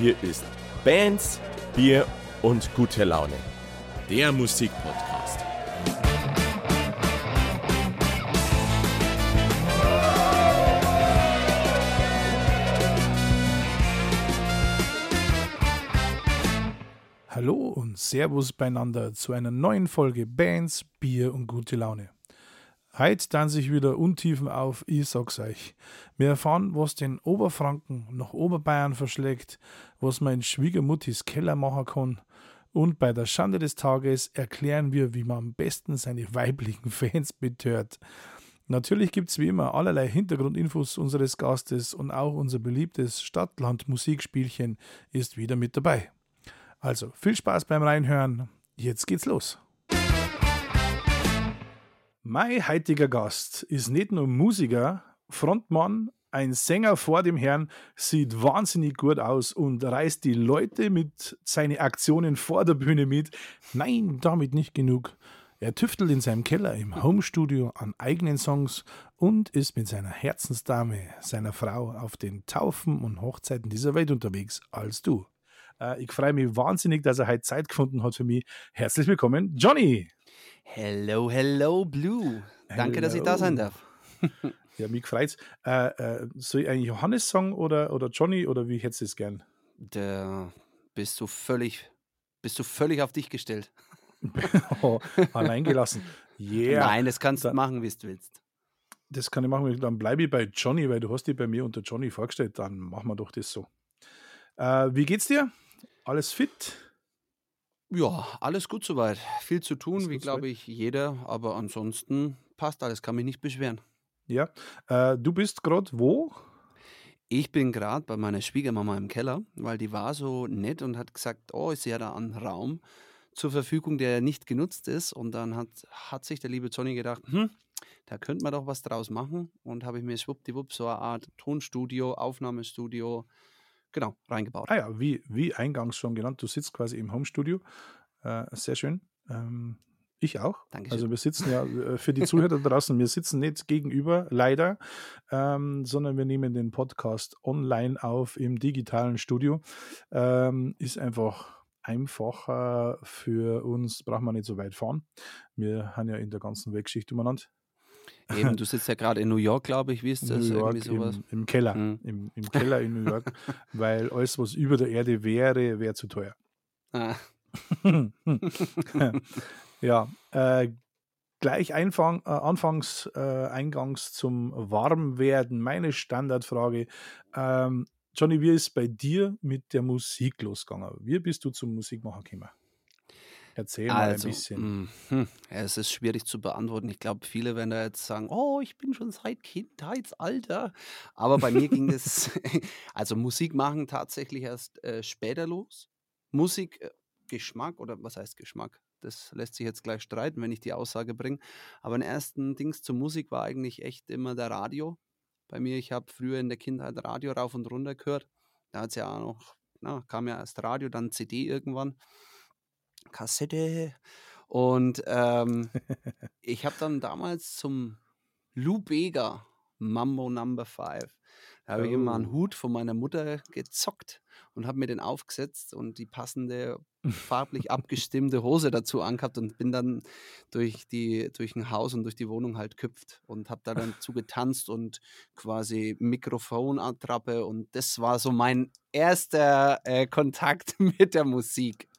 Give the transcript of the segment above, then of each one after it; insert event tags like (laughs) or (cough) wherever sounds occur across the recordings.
Hier ist Bands, Bier und gute Laune. Der Musikpodcast. Hallo und Servus beieinander zu einer neuen Folge Bands, Bier und gute Laune. Heute dann sich wieder Untiefen auf, ich sag's euch. Wir erfahren, was den Oberfranken nach Oberbayern verschlägt, was man in Schwiegermuttis Keller machen kann. Und bei der Schande des Tages erklären wir, wie man am besten seine weiblichen (laughs) Fans betört. Natürlich gibt's wie immer allerlei Hintergrundinfos unseres Gastes und auch unser beliebtes Stadtland-Musikspielchen ist wieder mit dabei. Also viel Spaß beim Reinhören. Jetzt geht's los. Mein heutiger Gast ist nicht nur Musiker, Frontmann, ein Sänger vor dem Herrn, sieht wahnsinnig gut aus und reißt die Leute mit seinen Aktionen vor der Bühne mit. Nein, damit nicht genug. Er tüftelt in seinem Keller im Homestudio an eigenen Songs und ist mit seiner Herzensdame, seiner Frau, auf den Taufen und Hochzeiten dieser Welt unterwegs als du. Äh, ich freue mich wahnsinnig, dass er heute Zeit gefunden hat für mich. Herzlich willkommen, Johnny! Hello, hello, Blue. Danke, dass ich da sein darf. (laughs) ja, mich freut's. Äh, äh, soll ich einen Johannes-Song oder, oder Johnny oder wie hättest du es gern? Da bist du völlig, bist du völlig auf dich gestellt. (laughs) oh, allein gelassen. Yeah. Nein, das kannst du machen, wie du willst. Das kann ich machen. Dann bleibe ich bei Johnny, weil du hast dich bei mir unter Johnny vorgestellt. Dann machen wir doch das so. Äh, wie geht's dir? Alles fit? Ja, alles gut soweit. Viel zu tun, wie glaube ich jeder, aber ansonsten passt alles, kann mich nicht beschweren. Ja, äh, du bist gerade wo? Ich bin gerade bei meiner Schwiegermama im Keller, weil die war so nett und hat gesagt, oh, ist ja da ein Raum zur Verfügung, der nicht genutzt ist. Und dann hat, hat sich der liebe Johnny gedacht, hm, da könnte man doch was draus machen. Und habe ich mir schwuppdiwupp so eine Art Tonstudio, Aufnahmestudio, genau, reingebaut. Ah ja, wie, wie eingangs schon genannt, du sitzt quasi im Homestudio. Äh, sehr schön. Ähm, ich auch. Dankeschön. Also wir sitzen ja äh, für die Zuhörer draußen, wir sitzen nicht gegenüber, leider, ähm, sondern wir nehmen den Podcast online auf im digitalen Studio. Ähm, ist einfach einfacher für uns, braucht man nicht so weit fahren. Wir haben ja in der ganzen Weltgeschichte umeinander. Eben, (laughs) du sitzt ja gerade in New York, glaube ich, wie ist das? New York im, Im, Keller, mhm. Im, im, Keller in New York, (laughs) weil alles, was über der Erde wäre, wäre zu teuer. Ah. (laughs) ja, äh, gleich Einfang, äh, anfangs, äh, eingangs zum Warmwerden. Meine Standardfrage. Ähm, Johnny, wie ist bei dir mit der Musik losgegangen? Wie bist du zum Musikmachen gekommen? Erzähl mal also, ein bisschen. Mh, es ist schwierig zu beantworten. Ich glaube, viele werden da jetzt sagen, oh, ich bin schon seit Kindheitsalter. Aber bei mir ging es, (laughs) (laughs) also Musik machen tatsächlich erst äh, später los. Musik, äh, Geschmack oder was heißt Geschmack? Das lässt sich jetzt gleich streiten, wenn ich die Aussage bringe. Aber ein ersten Dings zur Musik war eigentlich echt immer der Radio. Bei mir, ich habe früher in der Kindheit Radio rauf und runter gehört. Da hat es ja auch noch, na, kam ja erst Radio, dann CD irgendwann. Kassette. Und ähm, ich habe dann damals zum Lou Bega Mambo Number 5. Da habe oh. ich immer einen oh. Hut von meiner Mutter gezockt und habe mir den aufgesetzt und die passende farblich (laughs) abgestimmte Hose dazu angehabt und bin dann durch die durch ein Haus und durch die Wohnung halt köpft und habe da dann (laughs) zu getanzt und quasi Mikrofonattrappe und das war so mein erster äh, Kontakt (laughs) mit der Musik.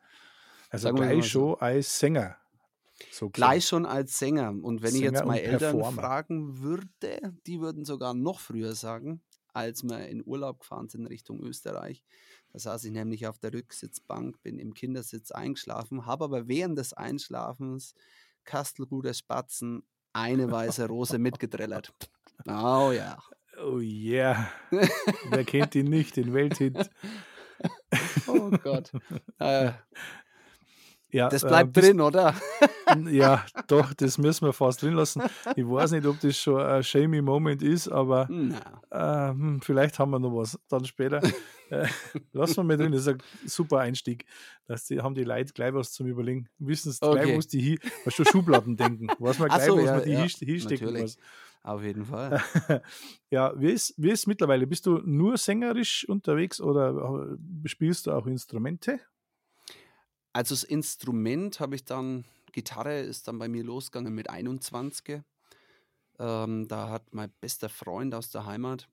Also Sagen gleich schon als Sänger. So gleich schon als Sänger. Und wenn Sänger ich jetzt mal Eltern Performer. fragen würde, die würden sogar noch früher sagen, als wir in Urlaub gefahren sind Richtung Österreich. Da saß ich nämlich auf der Rücksitzbank, bin im Kindersitz eingeschlafen, habe aber während des Einschlafens Kastelruder Spatzen eine weiße Rose mitgedrellert. Oh ja. Oh yeah. (laughs) Wer kennt ihn nicht, den Welthit? oh Gott. Äh, ja, das äh, bleibt äh, drin, oder? ja, doch, das müssen wir fast drin lassen. Ich weiß nicht, ob das schon ein shamey Moment ist, aber äh, vielleicht haben wir noch was dann später. (laughs) Äh, lassen wir mal drin, das ist ein super Einstieg. Das die, haben die Leute gleich was zum Überlegen. Wissen es okay. gleich, was die hier, was schon Schubladen denken. Was man gleich, so, was ja, man die ja, hinstecken muss. Auf jeden Fall. (laughs) ja, wie ist, wie ist mittlerweile? Bist du nur sängerisch unterwegs oder spielst du auch Instrumente? Also das Instrument habe ich dann, Gitarre ist dann bei mir losgegangen mit 21. Ähm, da hat mein bester Freund aus der Heimat,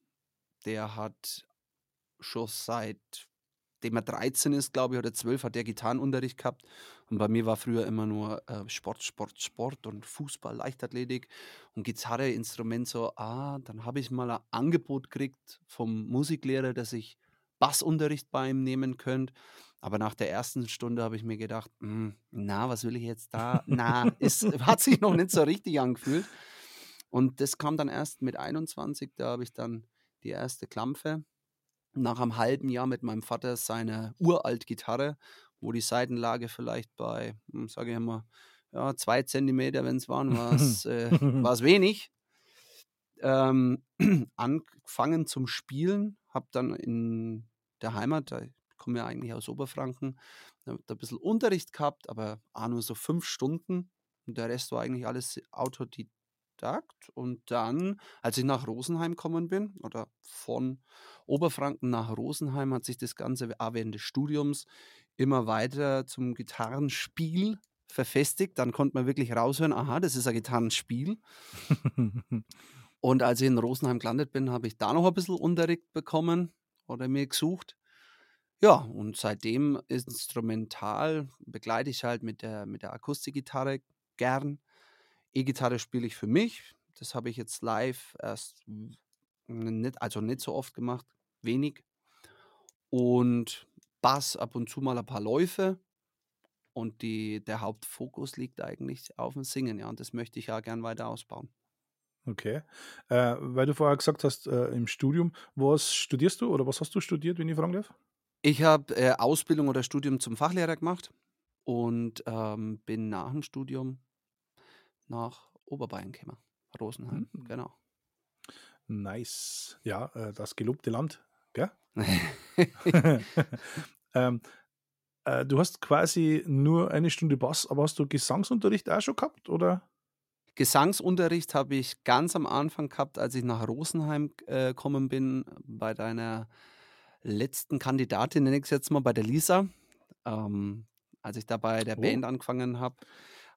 der hat schon seit dem er 13 ist, glaube ich, oder 12, hat der Gitarrenunterricht gehabt. Und bei mir war früher immer nur äh, Sport, Sport, Sport und Fußball, Leichtathletik und Gitarre, Instrument so. Ah, dann habe ich mal ein Angebot gekriegt vom Musiklehrer, dass ich Bassunterricht bei ihm nehmen könnte. Aber nach der ersten Stunde habe ich mir gedacht, hm, na, was will ich jetzt da? (laughs) Na, es hat sich noch nicht so richtig angefühlt. Und das kam dann erst mit 21, da habe ich dann die erste Klampfe nach einem halben Jahr mit meinem Vater seine uralt Gitarre, wo die Seitenlage vielleicht bei, hm, sage ich mal, ja, zwei Zentimeter, wenn es waren, war es (laughs) äh, wenig. Ähm, (clears throat) angefangen zum Spielen, habe dann in der Heimat, komme ja eigentlich aus Oberfranken, da ein bisschen Unterricht gehabt, aber auch nur so fünf Stunden. Und der Rest war eigentlich alles Autodidakt. Und dann, als ich nach Rosenheim gekommen bin, oder von Oberfranken nach Rosenheim, hat sich das Ganze auch während des Studiums immer weiter zum Gitarrenspiel verfestigt. Dann konnte man wirklich raushören, aha, das ist ein Gitarrenspiel. (laughs) Und als ich in Rosenheim gelandet bin, habe ich da noch ein bisschen Unterricht bekommen oder mir gesucht. Ja, und seitdem instrumental begleite ich halt mit der, mit der Akustikgitarre gern. E-Gitarre spiele ich für mich. Das habe ich jetzt live erst nicht, also nicht so oft gemacht, wenig. Und Bass ab und zu mal ein paar Läufe. Und die, der Hauptfokus liegt eigentlich auf dem Singen, ja. Und das möchte ich ja gern weiter ausbauen. Okay. Äh, weil du vorher gesagt hast, äh, im Studium, was studierst du oder was hast du studiert, wenn ich fragen darf? Ich habe äh, Ausbildung oder Studium zum Fachlehrer gemacht und ähm, bin nach dem Studium nach Oberbayern gekommen. Rosenheim, mhm. genau. Nice. Ja, äh, das gelobte Land, gell? (laughs) (laughs) ähm, äh, du hast quasi nur eine Stunde Bass, aber hast du Gesangsunterricht auch schon gehabt, oder? Gesangsunterricht habe ich ganz am Anfang gehabt, als ich nach Rosenheim äh, gekommen bin, bei deiner letzten Kandidatin, nenne ich es jetzt mal, bei der Lisa. Ähm, als ich da bei der oh. Band angefangen habe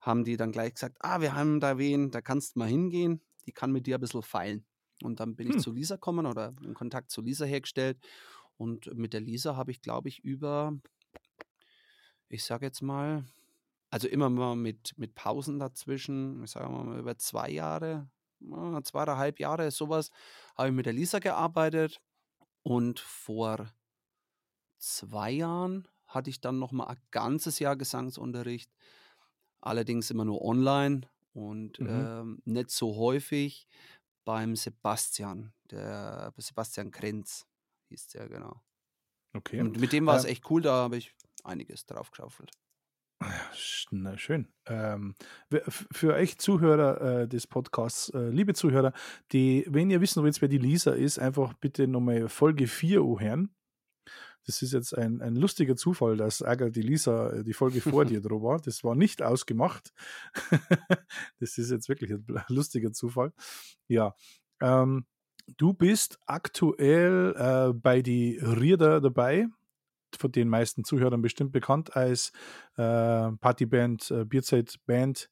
haben die dann gleich gesagt, ah, wir haben da wen, da kannst du mal hingehen, die kann mit dir ein bisschen feilen. Und dann bin hm. ich zu Lisa gekommen oder einen Kontakt zu Lisa hergestellt. Und mit der Lisa habe ich, glaube ich, über, ich sage jetzt mal, also immer mal mit, mit Pausen dazwischen, ich sage mal über zwei Jahre, zweieinhalb Jahre, sowas, habe ich mit der Lisa gearbeitet. Und vor zwei Jahren hatte ich dann noch mal ein ganzes Jahr Gesangsunterricht allerdings immer nur online und mhm. ähm, nicht so häufig beim Sebastian, der Sebastian Krenz hieß der, genau. Okay. Und mit dem war es ähm, echt cool, da habe ich einiges drauf geschaufelt. Na, schön. Ähm, für euch Zuhörer äh, des Podcasts, äh, liebe Zuhörer, die, wenn ihr wissen wollt, wer die Lisa ist, einfach bitte nochmal Folge 4 hören. Das ist jetzt ein, ein lustiger Zufall, dass Ärger die Lisa äh, die Folge vor dir (laughs) drüber war. Das war nicht ausgemacht. (laughs) das ist jetzt wirklich ein lustiger Zufall. Ja. Ähm, du bist aktuell äh, bei die Rieder dabei von den meisten Zuhörern bestimmt bekannt als äh, Partyband, äh, Bierzeit-Band.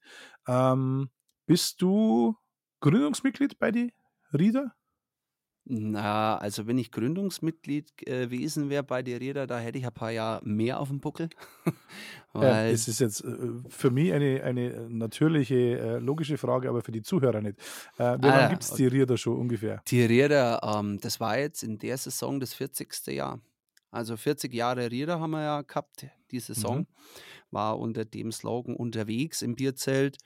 Ähm, bist du Gründungsmitglied bei die Rieder? Na, also wenn ich Gründungsmitglied äh, gewesen wäre bei der Räder, da hätte ich ein paar Jahre mehr auf dem Buckel. (laughs) ja, es ist jetzt äh, für mich eine, eine natürliche, äh, logische Frage, aber für die Zuhörer nicht. Wie lange ah, gibt es die Räder schon ungefähr? Die Räder, ähm, das war jetzt in der Saison das 40. Jahr. Also 40 Jahre Räder haben wir ja gehabt, die Saison. Mhm. War unter dem Slogan unterwegs im Bierzelt.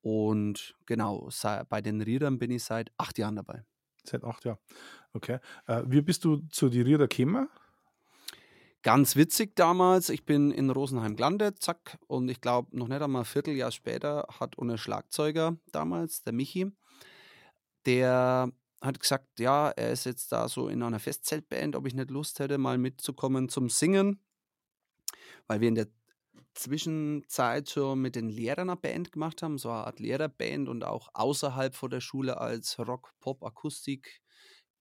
Und genau, bei den Rädern bin ich seit acht Jahren dabei. Seit acht Jahren. Okay. Äh, wie bist du zu die Rieder gekommen? Ganz witzig damals, ich bin in Rosenheim gelandet, zack, und ich glaube, noch nicht einmal ein Vierteljahr später hat unser Schlagzeuger damals, der Michi, der hat gesagt, ja, er ist jetzt da so in einer Festzeltband, ob ich nicht Lust hätte, mal mitzukommen zum Singen, weil wir in der Zwischenzeit schon mit den Lehrern eine Band gemacht haben, so eine Art Lehrerband und auch außerhalb von der Schule als Rock, Pop, Akustik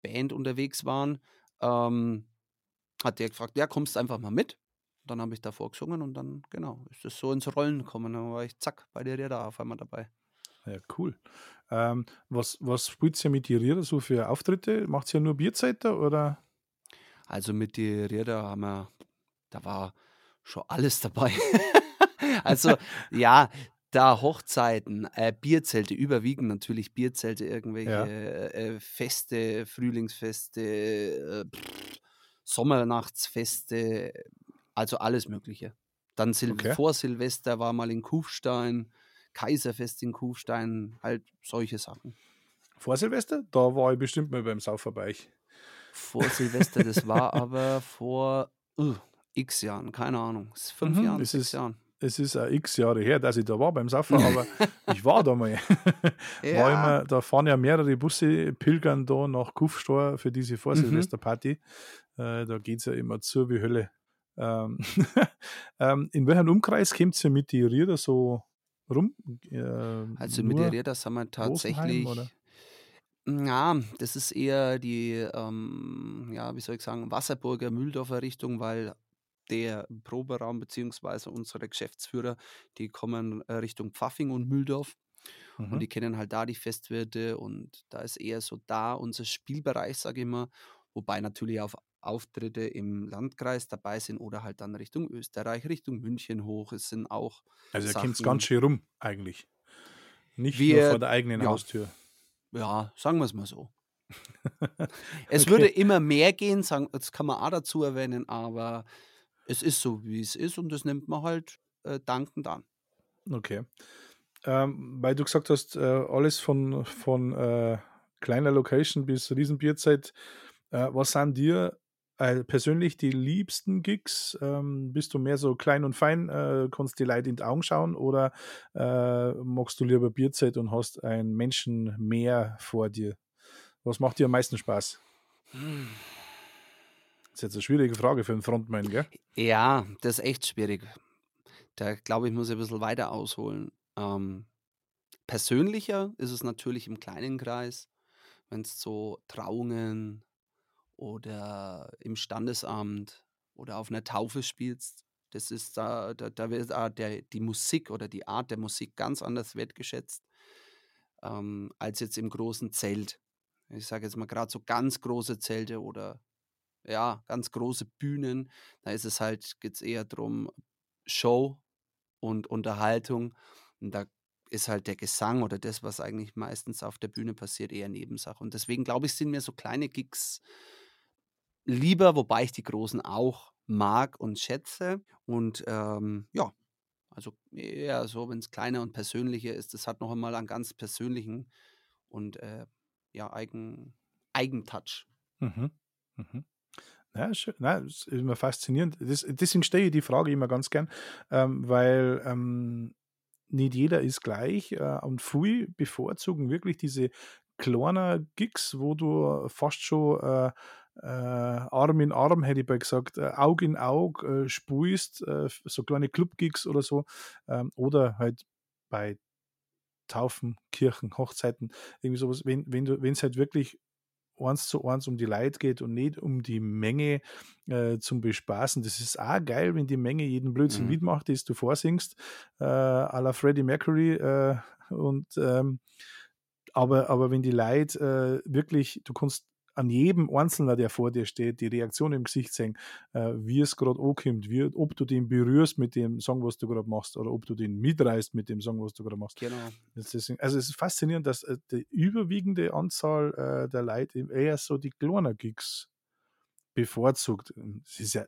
Band unterwegs waren, ähm, hat der gefragt, ja, kommst einfach mal mit? Dann habe ich davor gesungen und dann, genau, ist es so ins Rollen gekommen. Dann war ich zack bei der Räder auf einmal dabei. Ja, cool. Ähm, was, was spielt ihr mit die Räder so für Auftritte? Macht ihr ja nur Bierzeiter oder? Also mit die Räder haben wir, da war schon alles (laughs) dabei. also ja, da Hochzeiten, äh, Bierzelte, überwiegend natürlich Bierzelte, irgendwelche Ja. äh, Feste, Frühlingsfeste, äh, pff, Sommernachtsfeste, also alles Mögliche. Dann Sil Okay. vor Silvester war mal in Kufstein, Kaiserfest in Kufstein, halt solche Sachen. Vor Silvester? Da war ich bestimmt mal beim Saufer bei euch. Vor Silvester, das war (laughs) aber vor uh, x Jahren, keine Ahnung, fünf Mhm, Jahren, es sechs ist- Jahren. Es ist auch x Jahre her, dass ich da war beim Saufer, aber (laughs) ich war da mal. (laughs) War Ja. immer, da fahren ja mehrere Busse, pilgern da nach Kufstor für diese Mhm. Vorsilvesterparty. Äh, da geht es ja immer zu wie Hölle. Ähm, ähm, in welchem Umkreis kommt ihr mit die Rieder so rum? Ähm, Also mit der Räder sind wir tatsächlich. Ja, das ist eher die, ähm, ja, wie soll ich sagen, Wasserburger Mühldorfer Richtung, weil der Proberaum beziehungsweise unsere Geschäftsführer, die kommen äh, Richtung Pfaffing und Mühldorf und Mhm. die kennen halt da die Festwirte und da ist eher so da unser Spielbereich, sage ich mal, wobei natürlich auch Auftritte im Landkreis dabei sind oder halt dann Richtung Österreich, Richtung München hoch. Es sind auch Also Sachen- kommt ganz schön rum, eigentlich. Nicht nur Wir- vor der eigenen ja. Haustür. Ja, sagen wir es mal so. (laughs) es Okay. würde immer mehr gehen, sagen, das kann man auch dazu erwähnen, aber es ist so, wie es ist und das nimmt man halt äh, dankend an. Okay. Ähm, weil du gesagt hast, äh, alles von, von äh, kleiner Location bis Riesenbierzeit. Äh, was sind dir äh, persönlich die liebsten Gigs? Ähm, bist du mehr so klein und fein, äh, kannst die Leute in die Augen schauen oder äh, magst du lieber Bierzeit und hast ein Menschenmeer vor dir? Was macht dir am meisten Spaß? Das ist jetzt eine schwierige Frage für einen Frontman, gell? Ja, das ist echt schwierig. Da glaube ich, muss ich ein bisschen weiter ausholen. Ähm, persönlicher ist es natürlich im kleinen Kreis, wenn es so Trauungen oder im Standesamt oder auf einer Taufe spielst. Das ist da, da, da wird da der, die Musik oder die Art der Musik ganz anders wertgeschätzt ähm, als jetzt im großen Zelt. Ich sage jetzt mal gerade so ganz große Zelte oder ja, ganz große Bühnen. Da ist es halt, geht es eher darum, Show und Unterhaltung. Und da ist halt der Gesang oder das, was eigentlich meistens auf der Bühne passiert, eher Nebensache. Und deswegen glaube ich, sind mir so kleine Gigs lieber, wobei ich die großen auch mag und schätze. Und ähm, ja, also eher so, wenn es kleiner und persönlicher ist, das hat noch einmal einen ganz persönlichen und äh, ja, eigen, Eigentouch. Mhm. Mhm. Ja, schön. Das ist immer faszinierend. Das, deswegen stelle ich die Frage immer ganz gern, ähm, weil ähm, nicht jeder ist gleich äh, und viele bevorzugen wirklich diese kleinen Gigs, wo du fast schon äh, äh, Arm in Arm, hätte ich bei gesagt, äh, Aug in Aug äh, spielst, äh, so kleine Club-Gigs oder so, ähm, oder halt bei Taufen, Kirchen, Hochzeiten, irgendwie sowas, wenn du wenn es halt wirklich eins zu eins um die Leute geht und nicht um die Menge äh, zum Bespaßen. Das ist auch geil, wenn die Menge jeden Blödsinn Mhm. mitmacht, das du vorsingst, äh, à la Freddie Mercury. Äh, und, ähm, aber, aber wenn die Leute äh, wirklich, du kannst an jedem Einzelnen, der vor dir steht, die Reaktion im Gesicht sehen, äh, wie es gerade ankommt, wie, ob du den berührst mit dem Song, was du gerade machst, oder ob du den mitreißt mit dem Song, was du gerade machst. Genau. Ist, also es ist faszinierend, dass äh, die überwiegende Anzahl äh, der Leute eher so die kleinen Gigs bevorzugt. Es ist ja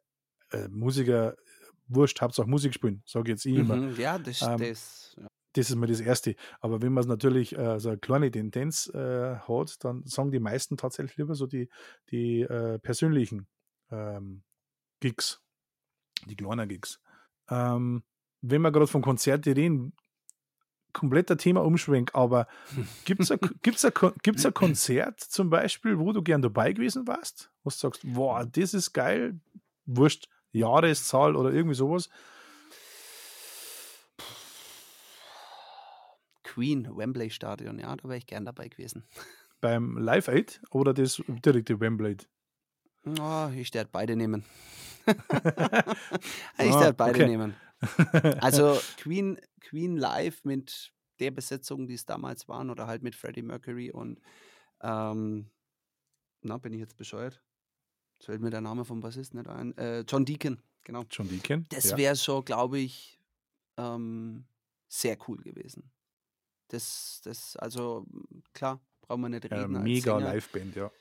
äh, Musiker, wurscht, Hauptsache Musik spielen, sage jetzt ich immer. Mhm, ja, das, Ähm, das ja. Das ist mal das Erste. Aber wenn man es natürlich äh, so eine kleine Tendenz äh, hat, dann sagen die meisten tatsächlich lieber so die, die äh, persönlichen ähm, Gigs, die kleinen Gigs. Ähm, wenn wir gerade von Konzerten reden, kompletter Thema umschwenk, aber gibt es ein, gibt's ein, gibt's ein (laughs) Konzert zum Beispiel, wo du gern dabei gewesen warst, wo du sagst, wow, das ist geil, wurscht, Jahreszahl oder irgendwie sowas? Queen, Wembley Stadion, ja, da wäre ich gern dabei gewesen. (laughs) Beim Live Aid oder das direkte Wembley? Oh, ich werde beide nehmen. (laughs) ich Ah, werde beide okay. nehmen. (laughs) Also Queen, Queen live mit der Besetzung, die es damals waren, oder halt mit Freddie Mercury und ähm, na, bin ich jetzt bescheuert? Jetzt fällt mir der Name vom Bassisten nicht ein. Äh, John Deacon, genau. John Deacon? Das ja. wäre schon, glaube ich, ähm, sehr cool gewesen. Das, das, also klar, brauchen wir nicht ja, reden. als mega Sänger Liveband, ja.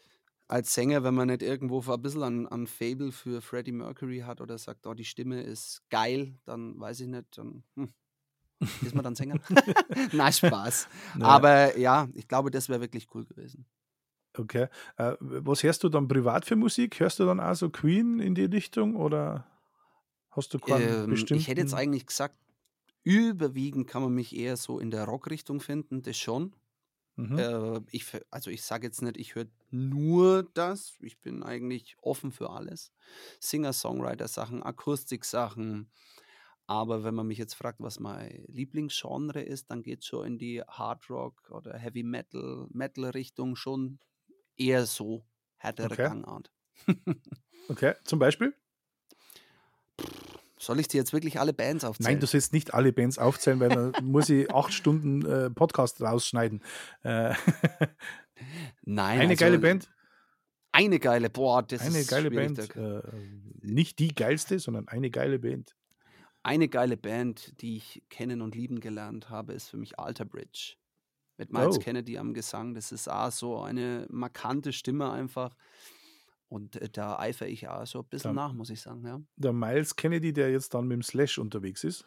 als Sänger, wenn man nicht irgendwo ein bisschen an, an Fable für Freddie Mercury hat oder sagt, oh, die Stimme ist geil, dann weiß ich nicht, dann hm, ist man dann Sänger. (laughs) Na, Spaß. (laughs) Ja. Aber ja, ich glaube, das wäre wirklich cool gewesen. Okay. Äh, was hörst du dann privat für Musik? Hörst du dann auch so Queen in die Richtung oder hast du keinen Ähm, bestimmten? ich hätte jetzt eigentlich gesagt, überwiegend kann man mich eher so in der Rockrichtung finden, das schon. Mhm. Äh, ich, also ich sage jetzt nicht, ich höre nur das. Ich bin eigentlich offen für alles. Singer-Songwriter-Sachen, Akustik-Sachen. Aber wenn man mich jetzt fragt, was mein Lieblingsgenre ist, dann geht es schon in die Hard Rock oder Heavy Metal, Metal-Richtung schon eher so härtere Okay. Gangart. (laughs) Okay, zum Beispiel? Soll ich dir jetzt wirklich alle Bands aufzählen? Nein, du sollst nicht alle Bands aufzählen, weil dann (laughs) muss ich acht Stunden äh, Podcast rausschneiden. Äh, (laughs) Nein, eine also geile Band, Eine geile, boah, das eine ist geile schwierig, Band. Äh, nicht die geilste, sondern eine geile Band. Eine geile Band, die ich kennen und lieben gelernt habe, ist für mich Alter Bridge. Mit Miles Oh. Kennedy am Gesang. Das ist auch so eine markante Stimme einfach. Und äh, da eifere ich auch so ein bisschen Da- nach, muss ich sagen. Ja. Der Miles Kennedy, der jetzt dann mit dem Slash unterwegs ist,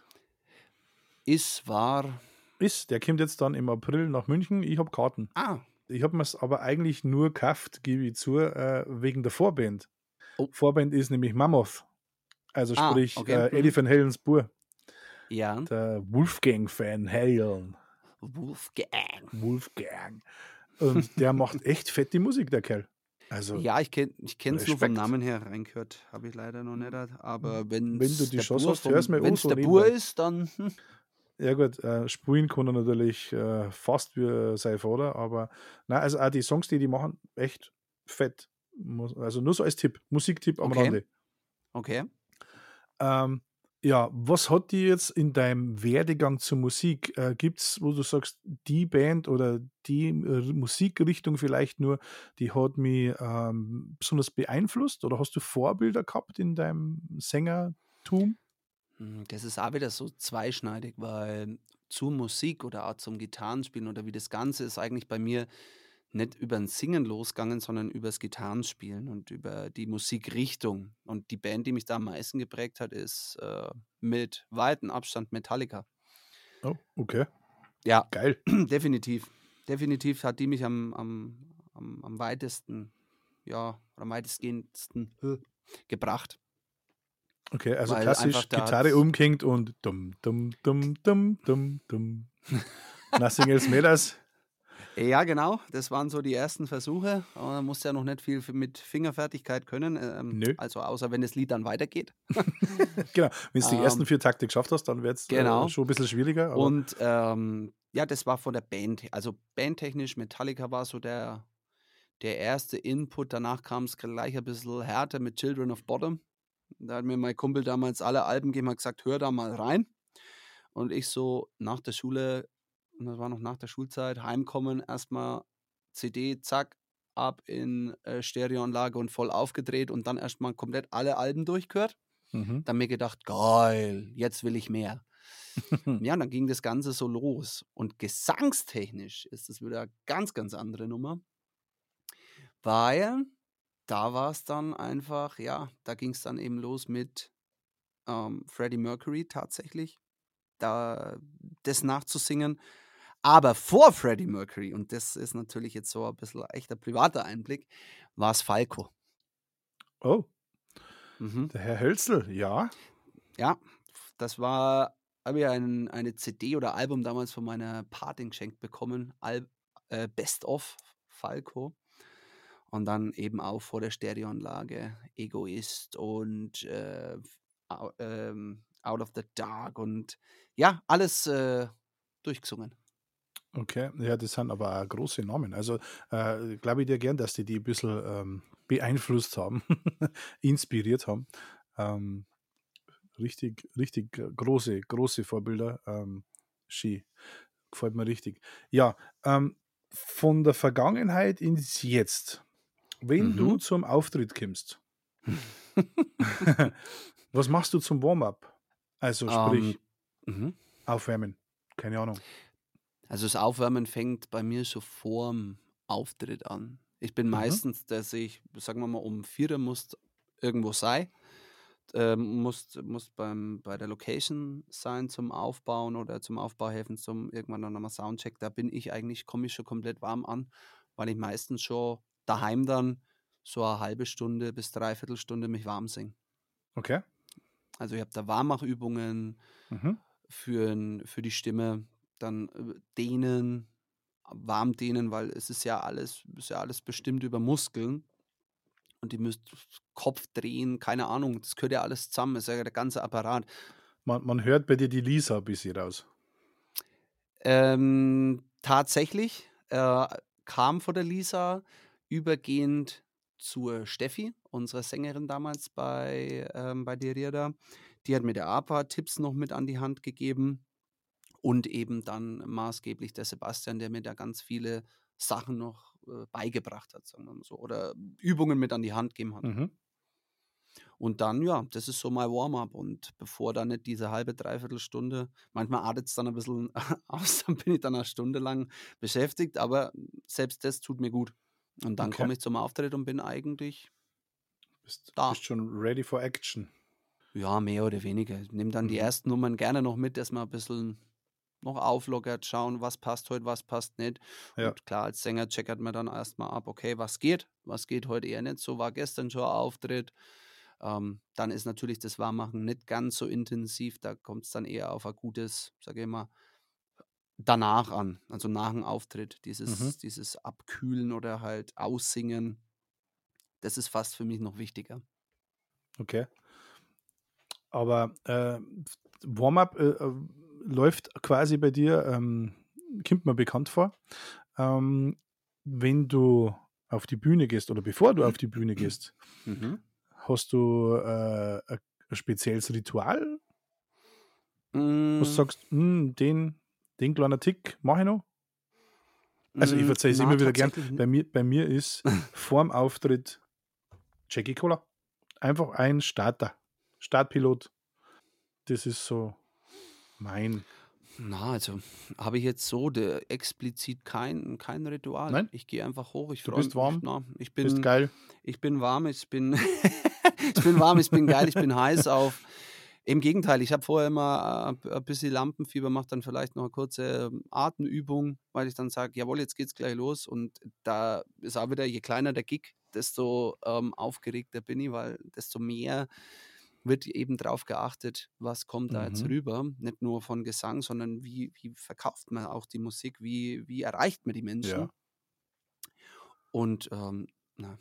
Ist, war. ist, der kommt jetzt dann im April nach München. Ich habe Karten. Ah, Ich habe mir es aber eigentlich nur gekauft, gebe ich zu, äh, wegen der Vorband. Oh. Vorband ist nämlich Mammoth. Also Ah, sprich okay. äh. Eddie Van Halens Bur, ja. der Wolfgang Van Halen. Wolfgang. Wolfgang. Und der macht echt fette Musik, der Kerl. Also, Ja, ich kenne es nur vom. Namen her reingehört. Habe ich leider noch nicht. Aber wenn Wenn du die der Chance Bur hast, vom- hör's mir an, wenn's so der Bur ist, dann. Hm. ja gut, äh, spielen kann er natürlich äh, fast wie sein Vater, aber na, also auch die Songs, die die machen, echt fett. Also nur so als Tipp, Musiktipp am Okay. Rande. Okay. Ähm, ja, was hat die jetzt in deinem Werdegang zur Musik? Äh, Gibt es, wo du sagst, die Band oder die äh, Musikrichtung vielleicht nur, die hat mich ähm, besonders beeinflusst? Oder hast du Vorbilder gehabt in deinem Sängertum? Hm, Das ist auch wieder so zweischneidig, weil zur Musik oder auch zum Gitarrenspielen oder wie das Ganze ist eigentlich bei mir nicht über ein Singen losgegangen, sondern übers Gitarrenspielen und über die Musikrichtung. Und die Band, die mich da am meisten geprägt hat, ist äh, mit weitem Abstand Metallica. Oh, okay, Ja, geil. (clears throat) definitiv. Definitiv hat die mich am, am, am, am weitesten, ja, am weitestgehendsten äh, gebracht. Okay, also Weil klassisch Gitarre umgehängt und dumm, dumm, dumm, dumm, dumm, (laughs) dumm. Nothing else matters. Ja, genau. Das waren so die ersten Versuche. Man muss ja noch nicht viel mit Fingerfertigkeit können. Ähm, Nö. Also außer wenn das Lied dann weitergeht. (laughs) Genau, wenn du die Ähm, ersten vier Takte geschafft hast, dann wird es genau. äh, schon ein bisschen schwieriger. Und ähm, ja, das war von der Band. Also bandtechnisch, Metallica war so der, der erste Input. Danach kam es gleich ein bisschen härter mit Children of Bottom. Da hat mir mein Kumpel damals alle Alben gegeben und gesagt, hör da mal rein. Und ich so nach der Schule, und das war noch nach der Schulzeit, heimkommen, erstmal CD, zack, ab in äh, Stereoanlage und voll aufgedreht und dann erstmal komplett alle Alben durchgehört. mhm. Dann mir gedacht, geil, jetzt will ich mehr. (laughs) Ja, dann ging das Ganze so los. Und gesangstechnisch ist es wieder eine ganz, ganz andere Nummer. Weil da war es dann einfach, ja, da ging es dann eben los mit ähm, Freddie Mercury tatsächlich, da das nachzusingen. Aber vor Freddie Mercury, und das ist natürlich jetzt so ein bisschen echter privater Einblick, war es Falco. Oh, Mhm. der Herr Hölzel, ja. Ja, das war, habe ich ein, eine CD oder Album damals von meiner Patin geschenkt bekommen, Al äh, Best of Falco. Und dann eben auch vor der Stereoanlage Egoist und äh, ähm, Out of the Dark und ja, alles äh, durchgesungen. Okay, ja, das sind aber auch große Namen. Also äh, glaube ich dir gern, dass die die ein bisschen ähm, beeinflusst haben, (laughs) inspiriert haben. Ähm, richtig, richtig große, große Vorbilder. Ähm, Ski. Gefällt mir richtig. Ja, ähm, von der Vergangenheit ins Jetzt. Wenn Mhm. du zum Auftritt kommst, (laughs) (laughs) was machst du zum Warm-up? Also sprich, Ähm, mhm. aufwärmen. Keine Ahnung. Also das Aufwärmen fängt bei mir schon vorm Auftritt an. Ich bin Mhm. meistens, dass ich, sagen wir mal, um vier Uhr muss irgendwo sein, ähm, muss, muss beim, bei der Location sein zum Aufbauen oder zum Aufbau helfen, zum irgendwann dann nochmal Soundcheck. Da bin ich eigentlich, komme ich schon komplett warm an, weil ich meistens schon daheim dann so eine halbe Stunde bis dreiviertel Stunde mich warm singe. Okay. Also ich habe da Warmmachübungen, Mhm. für, für die Stimme, dann äh, dehnen, warm dehnen, weil es ist ja alles, ist ja alles bestimmt über Muskeln. Und die müsst Kopf drehen, keine Ahnung, das gehört ja alles zusammen, ist ja der ganze Apparat. Man, man hört bei dir die Lisa ein bisschen raus. Ähm, tatsächlich äh, kam von der Lisa übergehend zur Steffi, unserer Sängerin damals bei, ähm, bei Derrida. Die hat mir der APA Tipps noch mit an die Hand gegeben und eben dann maßgeblich der Sebastian, der mir da ganz viele Sachen noch äh, beigebracht hat, sagen wir mal so, oder Übungen mit an die Hand gegeben hat. Mhm. Und dann, ja, das ist so mein Warm-up. Und bevor dann nicht diese halbe, dreiviertel Stunde, manchmal artet es dann ein bisschen (laughs) aus, dann bin ich dann eine Stunde lang beschäftigt, aber selbst das tut mir gut. Und dann Okay. komme ich zum Auftritt und bin eigentlich, Bist, Da. bist schon ready for action. ja, mehr oder weniger. Ich nehme dann die Mhm. ersten Nummern gerne noch mit, dass man ein bisschen noch auflockert, schauen, was passt heute, was passt nicht. Ja. Und klar, als Sänger checkert man dann erstmal ab, okay, was geht, was geht heute eher nicht. So war gestern schon ein Auftritt. Ähm, dann ist natürlich das Warmmachen nicht ganz so intensiv. Da kommt es dann eher auf ein gutes, sage ich mal, danach an. Also nach dem Auftritt. Dieses, Mhm. dieses Abkühlen oder halt Aussingen. Das ist fast für mich noch wichtiger. Okay. Aber äh, Warm-up äh, äh, läuft quasi bei dir, ähm, kommt mir bekannt vor. Ähm, wenn du auf die Bühne gehst oder bevor du auf die Bühne gehst, Mhm. hast du äh, ein spezielles Ritual, wo du sagst, "Hm, den, den kleinen Tick mache ich noch? Also ich mm, verzeihe es immer wieder gern. Bei mir, bei mir ist (laughs) vorm Auftritt Jackie Cola. Einfach ein Starter. Startpilot. Das ist so mein. Na, also habe ich jetzt so de, explizit kein, kein Ritual. Nein? Ich gehe einfach hoch. Ich Du bist warm? Ich, na, ich Bist bin, geil. ich bin warm. Ich bin, (laughs) ich bin warm. Ich bin geil. Ich bin heiß auf. Im Gegenteil, ich habe vorher immer äh, ein bisschen Lampenfieber, mache dann vielleicht noch eine kurze ähm, Atemübung, weil ich dann sage, jawohl, jetzt geht's gleich los. Und da ist auch wieder, je kleiner der Gig, desto ähm, aufgeregter bin ich, weil desto mehr wird eben darauf geachtet, was kommt da jetzt Mhm. rüber. Nicht nur von Gesang, sondern wie, wie verkauft man auch die Musik, wie, wie erreicht man die Menschen. Ja. Und ähm, na,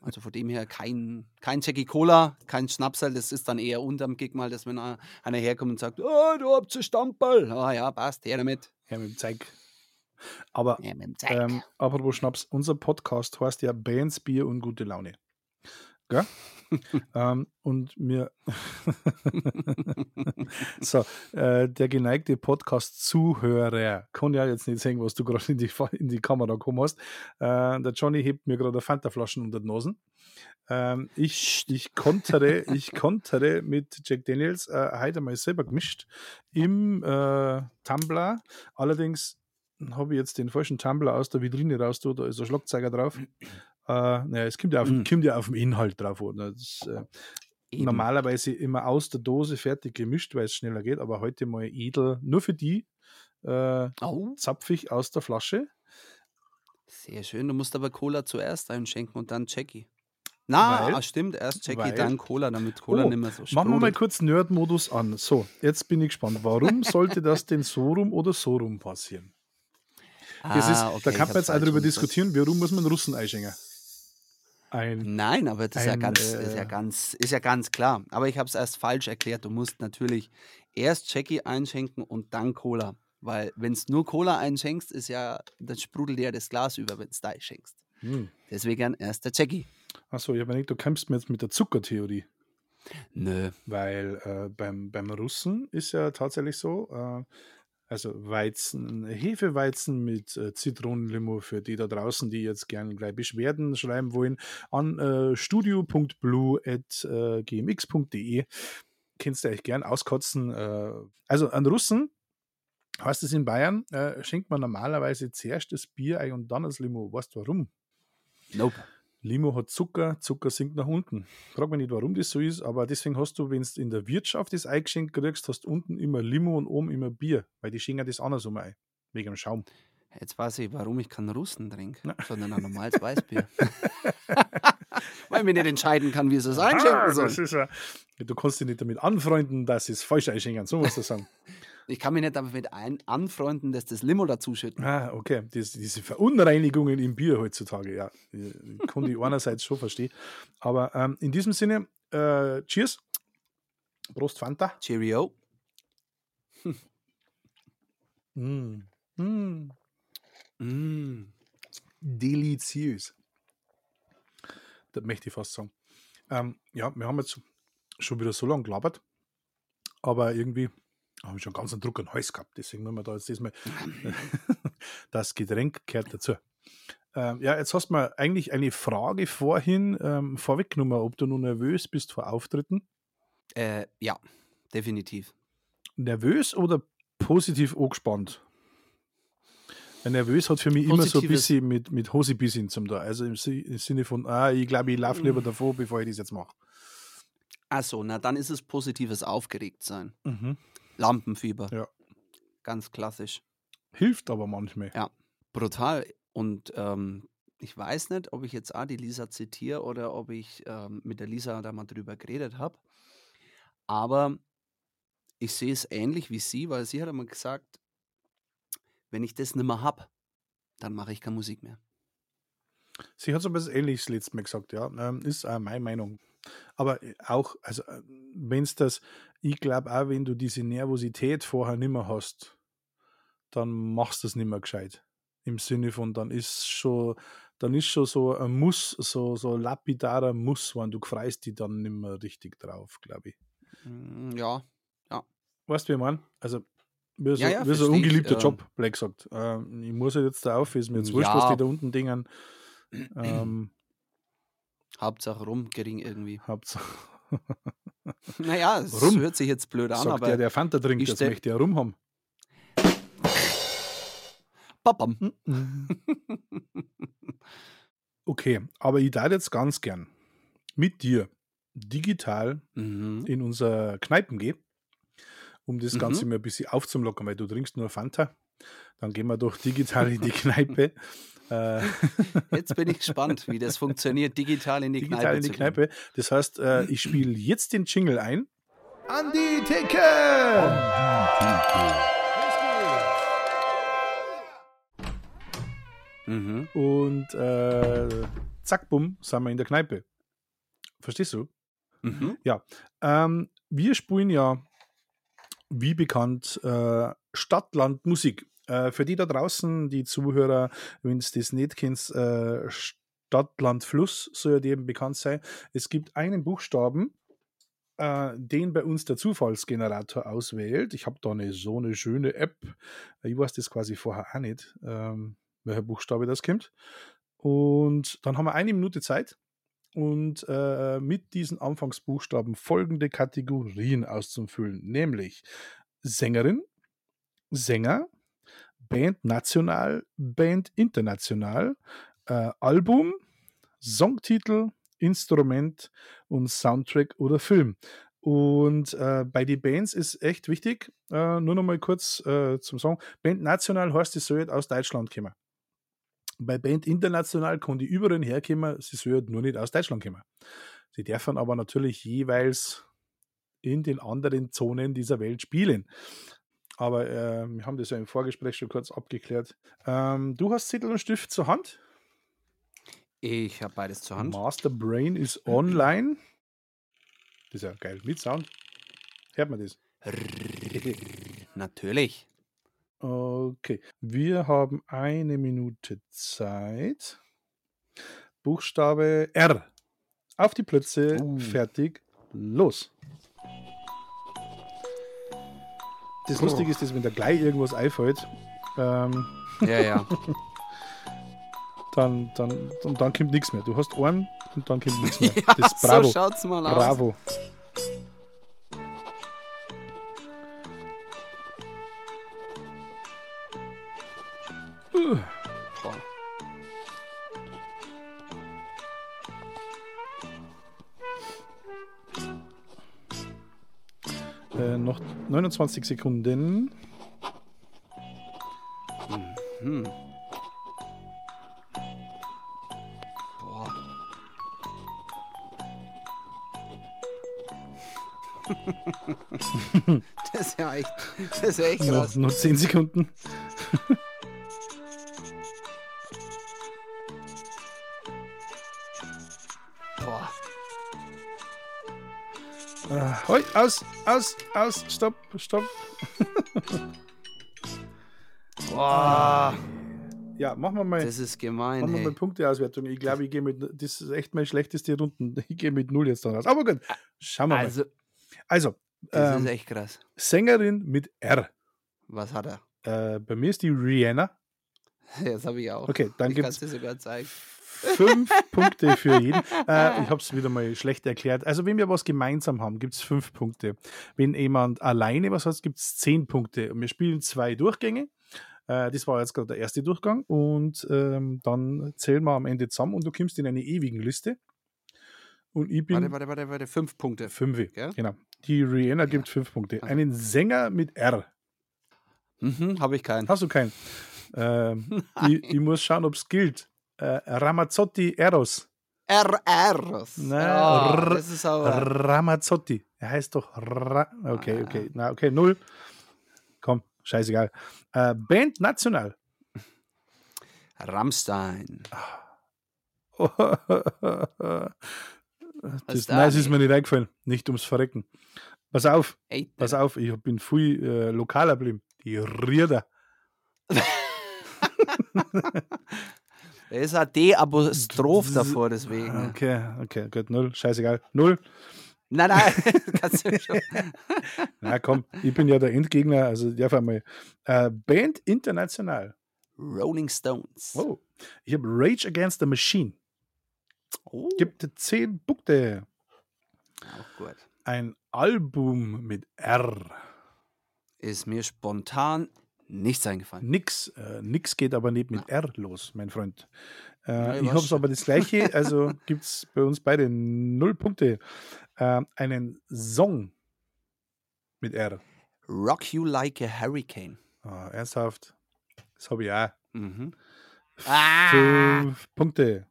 also von dem her kein, kein Jackie Cola, kein Schnapsal, das ist dann eher unterm Gig mal, dass wenn einer herkommt und sagt, oh, du habt einen Stamperl. Ah ja, passt, her damit. Ja, mit dem Zeig. Aber Ja, mit dem Zeig. ähm, apropos Schnaps, unser Podcast heißt ja Bands, Bier und gute Laune. Gell? (laughs) ähm, und mir (laughs) so, äh, der geneigte Podcast-Zuhörer kann ja jetzt nicht sehen, was du gerade in die, in die Kamera gekommen hast. Äh, der Johnny hebt mir gerade Fanta-Flaschen unter die Nasen. Ähm, ich, ich kontere, ich kontere mit Jack Daniels äh, heute mal selber gemischt im äh, Tumblr. Allerdings habe ich jetzt den falschen Tumblr aus der Vitrine raus, da ist ein Schlagzeiger drauf. Äh, naja, es kommt ja, auf, Mm. kommt ja auf den Inhalt drauf an. Das äh, normalerweise immer aus der Dose fertig gemischt, weil es schneller geht, aber heute mal edel, nur für die, äh, Oh, zapfig aus der Flasche. sehr schön. Du musst aber Cola zuerst einschenken und dann Jackie. Na, Weil- ah, stimmt, erst Jackie, dann Cola, damit Cola Oh, nicht mehr so Machen wir mal sprudelt. kurz Nerd-Modus an. So, jetzt bin ich gespannt. Warum (laughs) sollte das denn so rum oder so rum passieren? Das ist, Ah, okay, da kann man jetzt auch darüber diskutieren, warum muss man Russen einschenken? Ein, Nein, aber das ist ja ein, ganz, ist ja äh, ganz, ist ja ganz klar. Aber ich habe es erst falsch erklärt. Du musst natürlich erst Jackie einschenken und dann Cola. Weil wenn es nur Cola einschenkst, ist ja, dann sprudelt ja das Glas über, wenn es da schenkst. Hm. Deswegen erst der Jackie. Achso, ich habe gedacht, du kämpfst mir jetzt mit der Zuckertheorie. Nö. Weil äh, beim, beim Russen ist ja tatsächlich so, äh, also Weizen, Hefeweizen mit äh, Zitronenlimo für die da draußen, die jetzt gerne gleich Beschwerden schreiben wollen, an äh, studio.blue.gmx.de. Kennst du euch gern auskotzen. Äh, also an Russen heißt es in Bayern, äh, schenkt man normalerweise zuerst das Bier und dann das Limo. Weißt du warum? Nope. Limo hat Zucker, Zucker sinkt nach unten. Frag mich nicht, warum das so ist, aber deswegen hast du, wenn du in der Wirtschaft das eingeschenkt kriegst, hast du unten immer Limo und oben immer Bier, weil die schenken das andersrum ein, wegen dem Schaum. Jetzt weiß ich, warum ich keinen Russen trinke, sondern ein normales Weißbier. (laughs) (laughs) weil ich mich nicht entscheiden kann, wie es es einschenken Ah, soll. das ist ja, du kannst dich nicht damit anfreunden, dass es falsch einschenken, so musst du sagen. (laughs) Ich kann mich nicht damit ein anfreunden, dass das Limo dazu schütten. ah, okay, das, diese Verunreinigungen im Bier heutzutage, ja, ich- ich kann die (laughs) einerseits schon verstehen. Aber ähm, in diesem Sinne, äh, Cheers, Prost Fanta. Cheerio. (laughs) Mm. Mm. Mm. deliziös. Das möchte ich fast sagen. Ähm, ja, wir haben jetzt schon wieder so lange gelabert, aber irgendwie haben schon ganz einen Druck an Hals gehabt. Deswegen müssen wir da jetzt diesmal (laughs) das Getränk gehört dazu. Ähm, ja, jetzt hast du mir eigentlich eine Frage vorhin ähm, vorweggenommen, ob du nur nervös bist vor Auftritten. Äh, ja, definitiv. Nervös oder positiv angespannt? Nervös hat für mich immer so ein Positives- bisschen mit, mit Hosebissin zum da. Also im, im Sinne von, ah, ich glaube, ich laufe lieber davor, bevor ich das jetzt mache. Achso, na dann ist es positives Aufgeregtsein. Mhm. Lampenfieber. Ja. Ganz klassisch. Hilft aber manchmal. Ja. Brutal. Und ähm, ich weiß nicht, ob ich jetzt auch die Lisa zitiere oder ob ich ähm, mit der Lisa da mal drüber geredet habe. Aber ich sehe es ähnlich wie sie, weil sie hat einmal gesagt, wenn ich das nicht mehr habe, dann mache ich keine Musik mehr. Sie hat so etwas Ähnliches letztes Mal gesagt, ja. Ähm, ist auch meine Meinung. Aber äh, auch, also, wenn es das, ich glaube auch, wenn du diese Nervosität vorher nicht mehr hast, dann machst du es nicht mehr gescheit. Im Sinne von, dann ist schon, dann ist schon so ein Muss, so, so lapidarer Muss, wenn du freust dich dann nicht mehr richtig drauf, glaube ich. Mm, Ja, Weißt du, wie ich meine? Also, wie so, Ja, ja, wie so ein versteh ich, ungeliebter ähm. Job, blöd gesagt. Ähm, ich muss ja jetzt da auf, ist mir jetzt wurscht, Ja. was die da unten dingen. (clears throat) Ähm, Hauptsache rum, gering irgendwie. (laughs) Hauptsache. (laughs) Naja, es Rum, hört sich jetzt blöd an, Sagt aber der, der Fanta trinkt, das möchte er rum haben. Babam. (laughs) Okay, aber ich darf jetzt ganz gern mit dir digital Mhm. in unser Kneipen gehen, um das Mhm. Ganze mal ein bisschen aufzumlockern, weil du trinkst nur Fanta. Dann gehen wir doch digital in die Kneipe. Äh, Jetzt bin ich gespannt, wie das funktioniert, digital in die digital Kneipe in die. Kneipe. Das heißt, äh, ich spiele jetzt den Jingle ein. An die Theke! Mhm. Und äh, zack, bumm, sind wir in der Kneipe. Verstehst du? Mhm. Ähm, wir spielen ja, wie bekannt, äh, Stadtland Musik. Äh, für die da draußen, die Zuhörer, wenn es das kennt, äh, Stadtland Fluss soll ja dem bekannt sein. Es gibt einen Buchstaben, äh, den bei uns der Zufallsgenerator auswählt. Ich habe da eine, so eine schöne App. Ich weiß das quasi vorher auch nicht, ähm, welcher Buchstabe das kommt. Und dann haben wir eine Minute Zeit und äh, mit diesen Anfangsbuchstaben folgende Kategorien auszufüllen, nämlich Sängerin, Sänger, Band national, Band international, äh, Album, Songtitel, Instrument und Soundtrack oder Film. Und äh, bei den Bands ist echt wichtig, äh, nur noch mal kurz äh, zum Song, Band national heißt, es soll aus Deutschland kommen. Bei Band international kann die überall herkommen, sie soll nur nicht aus Deutschland kommen. Sie dürfen aber natürlich jeweils in den anderen Zonen dieser Welt spielen. Aber äh, wir haben das ja im Vorgespräch schon kurz abgeklärt. Ähm, du hast Zettel und Stift zur Hand. Ich habe beides zur Hand. Master Brain ist online. Das ist ja geil. Mit Sound. Hört man das? Natürlich. Okay, wir haben eine Minute Zeit. Buchstabe R. Auf die Plätze, Uh. fertig, los. Das Lustige ist, dass wenn da gleich irgendwas einfällt, ähm, Ja, ja. (laughs) dann, dann, und dann kommt nichts mehr. Du hast einen und dann kommt nichts mehr. (laughs) ja das ist Bravo. So schaut's mal aus. Bravo. 29 Sekunden. Hm. Boah. (laughs) das ist ja echt, das ist ja echt krass. noch 10 Sekunden. (laughs) Äh, hoi, aus, aus, aus, stopp, stopp. (laughs) Boah. Ja, machen wir mal, Das ist gemein, machen wir mal hey. Punkteauswertung. Ich glaube, ich gehe mit, das ist echt meine schlechteste Runden. (laughs) Ich gehe mit null jetzt dann raus. Aber gut, schauen wir mal. Also, Also, das ähm, ist echt krass. Sängerin mit R. Was hat er? Äh, bei mir ist die Rihanna. (laughs) Das habe ich auch. Okay, dann gibt es sogar zeigen. Fünf Punkte für jeden. Äh, ich habe es wieder mal schlecht erklärt. Also, wenn wir was gemeinsam haben, gibt es fünf Punkte. Wenn jemand alleine was hat, gibt es zehn Punkte. Und wir spielen zwei Durchgänge. Äh, das war jetzt gerade der erste Durchgang. Und ähm, dann zählen wir am Ende zusammen und du kommst in eine ewigen Liste. Und ich bin Warte, warte, warte, warte. Fünf Punkte. fünf. Gell? Genau. Die Rihanna gibt fünf Punkte. Also. Einen Sänger mit R. Mhm, habe ich keinen. Hast du keinen? Ähm, (laughs) ich, ich muss schauen, ob es gilt. Äh, Ramazzotti Eros. RR. Na, Oh, R- das ist aber. Ramazzotti. Er heißt doch Ra Okay, Ah. okay. Na, okay, null. Komm, scheißegal. Äh, Band National. Rammstein. (laughs) das, da, nein, es ist mir nicht eingefallen. Nicht ums Verrecken. Pass auf, Ey, pass auf, ich bin viel äh, lokaler geblieben. Die Rieder. (laughs) (laughs) Da ist ein D-Apostroph davor, deswegen. Okay, okay, gut, null. Scheißegal. Null. Nein, nein, (laughs) kannst du schon. (laughs) Na komm, ich bin ja der Endgegner, also darf einmal. Äh, Band International. Rolling Stones. Oh, ich habe Rage Against the Machine. Oh, Gibt 10 Punkte. auch gut. Ein Album mit R. Ist mir spontan nichts eingefallen. Nix. Äh, nix geht aber nicht mit R los, mein Freund. Äh, Nee, ich was? habe es aber das gleiche, (laughs) also gibt es bei uns beide 0 Punkte. Äh, einen Song mit R. Rock You Like a Hurricane. Ah, ernsthaft. Das habe ich auch. Mhm. Ah, Fünf Punkte.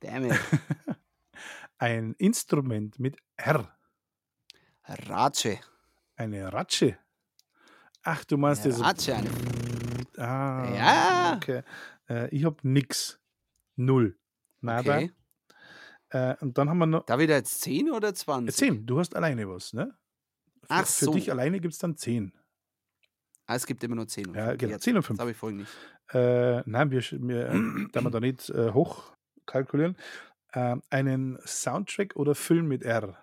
damn it. (laughs) Ein Instrument mit R. Ratsche. Eine Ratsche. Ach, du meinst das. Ratsche. eine- Ah, Ja. Okay. Äh, ich habe nix. Null. Nada. Okay. Äh, und dann haben wir noch. Da wieder jetzt 10 oder 20? Zehn. Du hast alleine was, ne? Für, Ach für so. dich alleine gibt es dann zehn. Ah, es gibt immer nur 10. Ja, genau. Jetzt. Zehn und Das fünf. habe ich vorhin nicht. Äh, nein, wir, wir äh, (clears throat) da wir da nicht äh, hoch kalkulieren. Äh, einen Soundtrack oder Film mit R.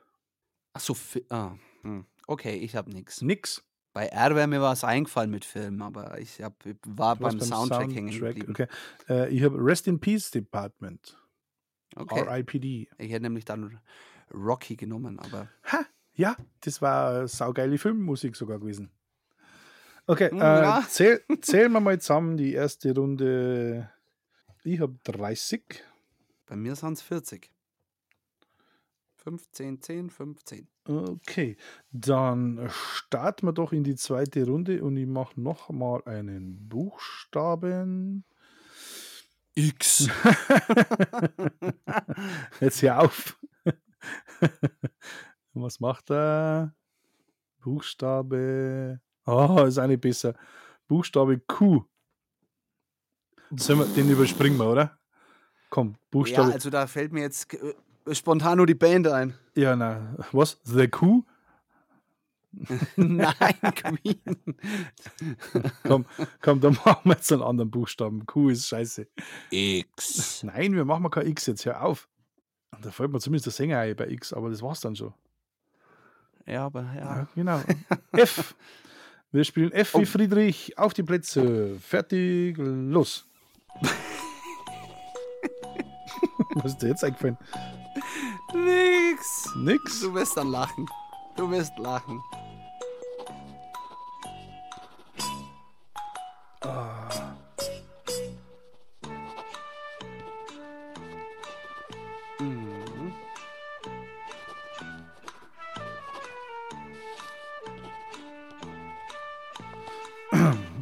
Ach so, ah, hm. okay, ich habe nichts. Nix. Bei R wäre mir was eingefallen mit Film, aber ich hab, war warst beim, Soundtrack, hängen geblieben. Okay. Äh, ich habe Rest in Peace Department. Okay. R.I.P.D. Ich hätte nämlich dann Rocky genommen, aber Ha, ja, das war saugeile Filmmusik sogar gewesen. Okay, Hm, äh, ja. zähl, (laughs) zählen wir mal zusammen die erste Runde. Ich habe 30. bei mir sind es 40. 15, 10, 15. Okay, dann starten wir doch in die zweite Runde und ich mache noch mal einen Buchstaben. X. (laughs) Jetzt hör auf. (laughs) Was macht er? Buchstabe. Oh, ist nicht besser. Buchstabe Q. Sollen wir, den überspringen wir, oder? Komm, Ja, Buchstabe. also da fällt mir jetzt äh, spontan nur die Band ein. Ja, na, was? The Q? (laughs) Nein, Queen. komm, komm, dann machen wir jetzt einen anderen Buchstaben. Q ist scheiße. X. Nein, wir machen mal kein X jetzt, hör auf. Da fällt mir zumindest der Sänger ein bei X, aber das war's dann schon. Ja, aber ja. Ja, genau. F. Wir spielen F wie Oh. Friedrich. Auf die Plätze. Fertig, los. (laughs) Was ist dir jetzt eingefallen? Nix. Nix. Du wirst dann lachen. Du wirst lachen. Mhm.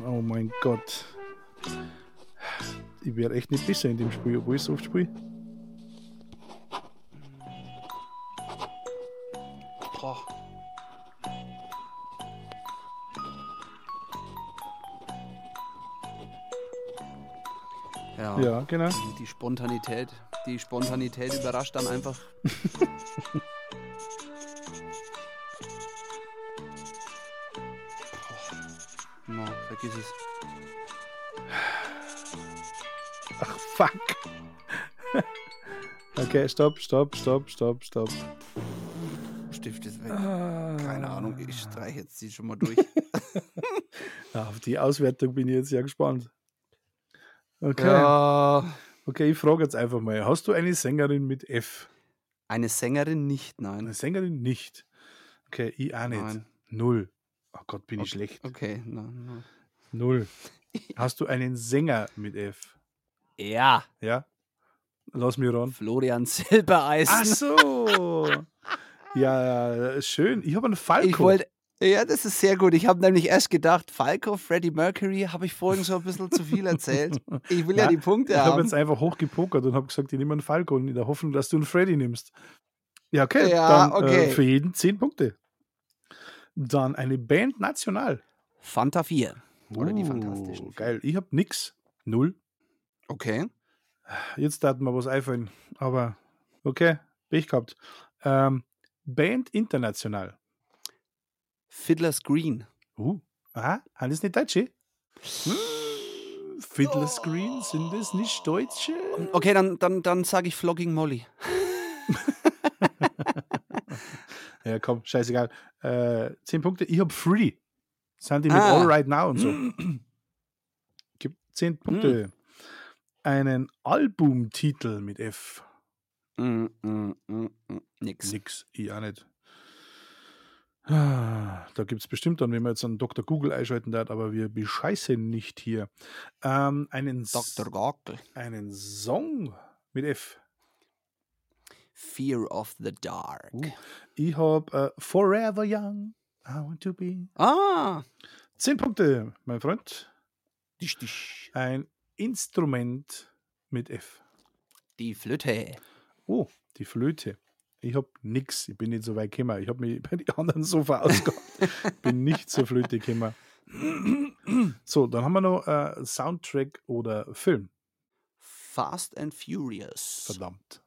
Oh mein Gott. Ich werde echt nicht besser in dem Spiel, obwohl ich so oft spiele. Genau. Die, die Spontanität. Die Spontanität überrascht dann einfach. (laughs) No, vergiss es. Ach, fuck. (laughs) Okay, stopp, stopp, stopp, stopp, stopp. Stift ist weg. Ah. Keine Ahnung, ich streiche jetzt die schon mal (laughs) durch. Auf die Auswertung bin ich jetzt ja gespannt. Okay. ja. Okay, ich frage jetzt einfach mal. Hast du eine Sängerin mit F? Eine Sängerin nicht, Eine nein. Sängerin nicht. Okay, ich auch nicht. Nein. Null. Oh Gott, bin ich schlecht. Okay, nein, nein. Null. (laughs) Hast du einen Sänger mit F? Ja, Ja? Lass mich ran. Florian Silbereisen. Ach so. (laughs) Ja, schön. Ich habe einen Falco. Ich wollte. Ja, das ist sehr gut. Ich habe nämlich erst gedacht, Falco, Freddie Mercury, habe ich vorhin so ein bisschen zu viel erzählt. Ich will ja, Ja, die Punkte ich habe haben. jetzt einfach hochgepokert und habe gesagt, ich nehme einen Falco in der Hoffnung, dass du einen Freddy nimmst. Ja, okay. Ja, dann okay. Äh, für jeden 10 Punkte. Dann eine Band national. Fanta 4. Oder die Uh, Fantastischen. Geil. Ich habe nix. Null. Okay. Jetzt darf mir was einfallen. Aber okay, Pech gehabt. Ähm, Band international. Fiddler's Green. Uh, aha, haben das nicht Deutsche? Hm, Fiddler's Green, sind das nicht Deutsche? Okay, dann, dann, dann sage ich Flogging Molly. (laughs) Ja, komm, scheißegal. Äh, 10 Punkte. Ich habe Free. Sind die mit Ah. All Right Now und so. (clears throat) Gibt 10 Punkte. Einen Albumtitel mit F. Mm, mm, mm, mm. Nix. Nix, ich auch nicht. Ah, Da gibt es bestimmt dann, wenn man jetzt einen Dr. Google einschalten darf, aber wir bescheißen nicht hier. Ähm, einen, Dr. Gockel. einen Song mit F. Fear of the Dark. Uh. Ich habe äh, Forever Young, I want to be. Ah. 10 Punkte, mein Freund. Dich, dich. Ein Instrument mit F. Die Flöte. Oh, die Flöte. Ich habe nix. Ich bin nicht so weit gekommen. Ich habe mich bei den anderen so verausgabt. (laughs) bin nicht zur Flöte gekommen. So, dann haben wir noch äh, Soundtrack oder Film. Fast and Furious. Verdammt.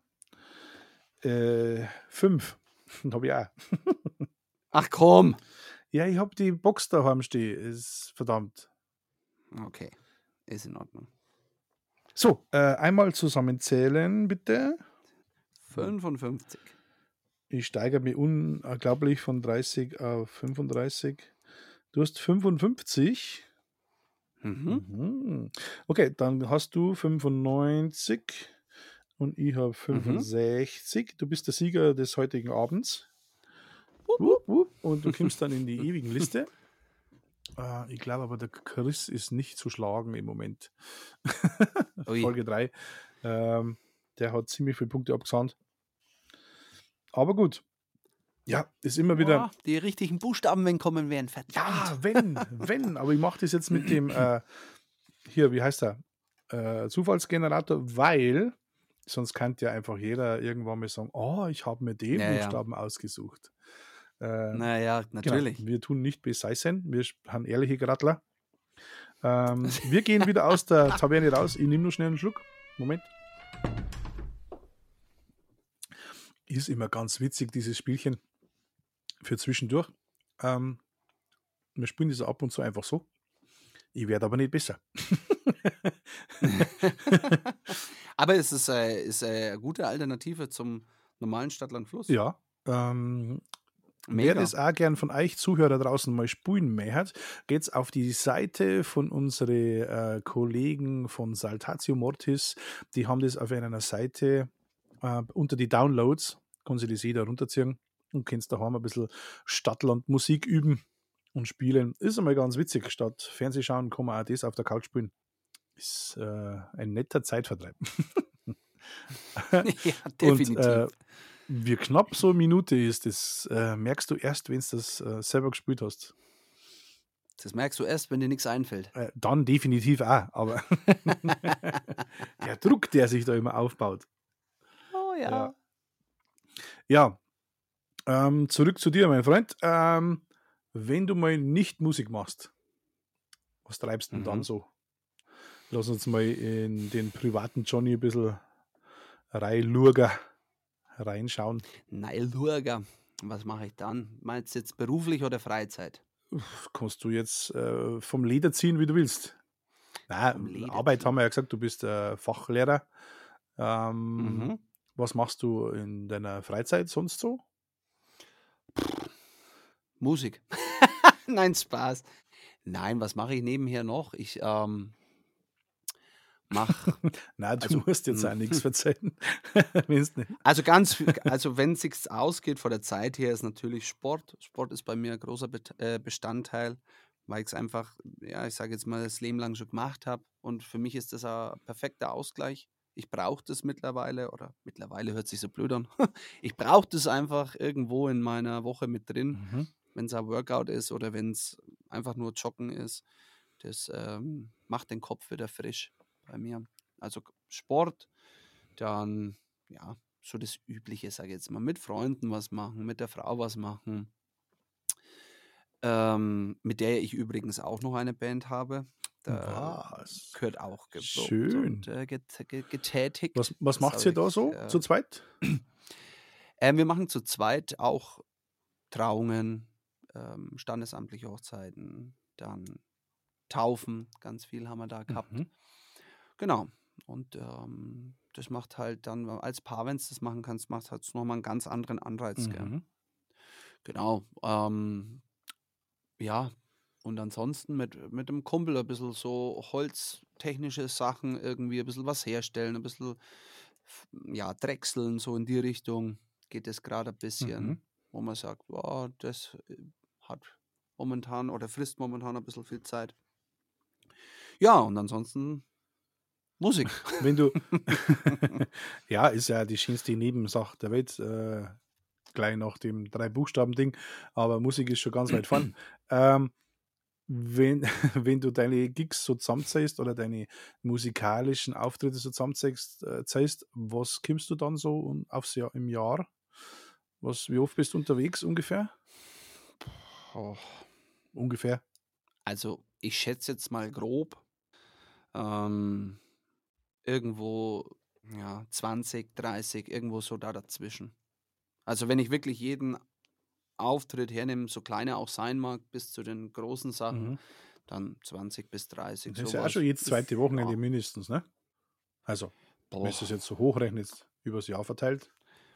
Äh, fünf. (laughs) habe ich auch. (laughs) Ach komm. Ja, ich habe die Box daheim stehen. Ist verdammt. Okay. Ist in Ordnung. So, äh, einmal zusammenzählen, bitte. 55. Ich steigere mich unglaublich von 30 auf 35. Du hast 55. Mhm. Mhm. Okay, dann hast du 95 und ich habe 65. Du bist der Sieger des heutigen Abends. Und du kommst dann in die ewigen Liste. Äh, (laughs) ich glaube aber, der Chris ist nicht zu schlagen im Moment. (laughs) Folge 3. Ähm, der hat ziemlich viele Punkte abgesandt. Aber gut. Ja, ist immer wieder. Boah, die richtigen Buchstaben, wenn kommen wären, verdammt. Ja, wenn, wenn. Aber ich mache das jetzt mit dem, äh, hier, wie heißt er? Äh, Zufallsgenerator, weil sonst kann ja einfach jeder irgendwann mal sagen, oh, ich habe mir den Ja, ja. Buchstaben ausgesucht. Äh, Naja, genau, natürlich. wir tun nicht beseisen, wir haben ehrliche Grattler. Ähm, (laughs) wir gehen wieder aus der Taverne raus. Ich nehme nur schnell einen Schluck. Moment. Ist immer ganz witzig, dieses Spielchen für zwischendurch. Ähm, wir spielen das ab und zu einfach so. Ich werde aber nicht besser. (laughs) aber es ist, äh, ist äh, eine gute Alternative zum normalen Stadtland-Fluss. Ja. Ähm, Wer das auch gern von euch Zuhörer draußen mal spulen möchtet, geht's auf die Seite von unseren äh, Kollegen von Saltatio Mortis. Die haben das auf einer Seite äh, unter die Downloads. Können Sie das jeder runterziehen und kannst daheim ein bisschen Stadtland-Musik üben und spielen. Ist einmal ganz witzig. Statt Fernsehschauen kann man auch das auf der Couch spielen. Ist äh, ein netter Zeitvertreib. (laughs) ja, definitiv. (laughs) Und, äh, wie knapp so eine Minute ist, das äh, merkst du erst, wenn du das äh, selber gespielt hast. Das merkst du erst, wenn dir nichts einfällt. Äh, dann definitiv auch, aber (laughs) der Druck, der sich da immer aufbaut. Ja. Ja, ja. Ähm, zurück zu dir, mein Freund. Ähm, wenn du mal nicht Musik machst, was treibst du mhm. denn dann mhm. so? Lass uns mal in den privaten Johnny ein bisschen reinlurgen reinschauen? Nein, Lurger. Was mache ich dann? Meinst du jetzt beruflich oder Freizeit? Kannst du jetzt äh, vom Leder ziehen, wie du willst. Nein, Arbeit ziehen. haben wir ja gesagt, du bist äh, Fachlehrer. Ähm, mhm. Was machst du in deiner Freizeit sonst so? Musik. (laughs) Nein, Spaß. Nein, was mache ich nebenher noch? Ich ähm, mach. (laughs) Nein, du also, musst jetzt auch hm. nichts (laughs) verzeihen. also ganz, also wenn es sich ausgeht von der Zeit her, ist natürlich Sport. Sport ist bei mir ein großer äh, Bestandteil, weil ich es einfach, ja, ich sage jetzt mal, das Leben lang schon gemacht habe. Und für mich ist das ein perfekter Ausgleich. Ich brauche das mittlerweile, oder mittlerweile hört sich so blöd an. (laughs) ich brauche das einfach irgendwo in meiner Woche mit drin, mhm. wenn es ein Workout ist oder wenn es einfach nur Joggen ist. Das ähm, macht den Kopf wieder frisch bei mir. Also Sport, dann ja, so das Übliche, sage ich jetzt mal, mit Freunden was machen, mit der Frau was machen. Ähm, mit der ich übrigens auch noch eine Band habe. Da was? gehört auch Schön. und äh, get, get, getätigt. Was, was macht ihr da so äh, zu zweit? (clears throat) Äh, wir machen zu zweit auch Trauungen, ähm, standesamtliche Hochzeiten, dann Taufen, ganz viel haben wir da gehabt. Mhm. Genau. Und ähm, das macht halt dann, als Paar, wenn du das machen kannst, macht halt nochmal einen ganz anderen Anreiz. Mhm. Genau. Ähm, ja, und ansonsten mit, mit dem Kumpel ein bisschen so holztechnische Sachen, irgendwie ein bisschen was herstellen, ein bisschen ja, drechseln, so in die Richtung geht es gerade ein bisschen, mhm. wo man sagt, wow, das äh, hat momentan oder frisst momentan ein bisschen viel Zeit. Ja, und ansonsten Musik. Wenn du, (laughs) (laughs) ja, ist ja die schönste Nebensache der Welt, äh, gleich nach dem Drei-Buchstaben-Ding, aber Musik ist schon ganz weit vorn. (clears throat) Ähm, wenn, (laughs) wenn du deine Gigs so zusammenzählst oder deine musikalischen Auftritte so zusammenzählst, äh, was kommst du dann so aufs Jahr, im Jahr? Was, wie oft bist du unterwegs ungefähr? Oh. Ungefähr. Also, ich schätze jetzt mal grob. Ähm, irgendwo ja, 20, 30, irgendwo so da dazwischen. Also wenn ich wirklich jeden Auftritt hernehme, so klein er auch sein mag, bis zu den großen Sachen, mhm. dann 20 bis 30. Das ist ja auch schon jedes zweite Wochenende ja. mindestens, ne? Also, Boah. wenn du es jetzt so hochrechnet, übers Jahr verteilt.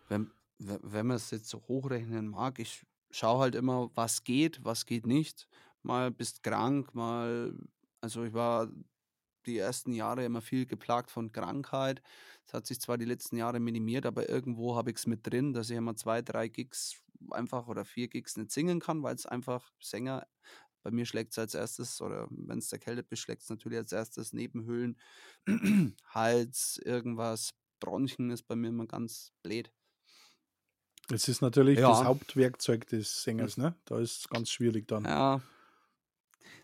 Wenn, wenn man es jetzt so hochrechnen mag, ich schaue halt immer, was geht, was geht nicht. Mal bist krank, mal, also ich war die ersten Jahre immer viel geplagt von Krankheit. Es hat sich zwar die letzten Jahre minimiert, aber irgendwo habe ich es mit drin, dass ich immer zwei, drei Gigs einfach oder vier Gigs nicht singen kann, weil es einfach Sänger, bei mir schlägt es als erstes, oder wenn es erkältet bist, schlägt es natürlich als erstes Nebenhöhlen, (clears throat) Hals, irgendwas, Bronchien ist bei mir immer ganz blöd. Es ist natürlich ja. das Hauptwerkzeug des Sängers, ne? Da ist es ganz schwierig dann. Ja,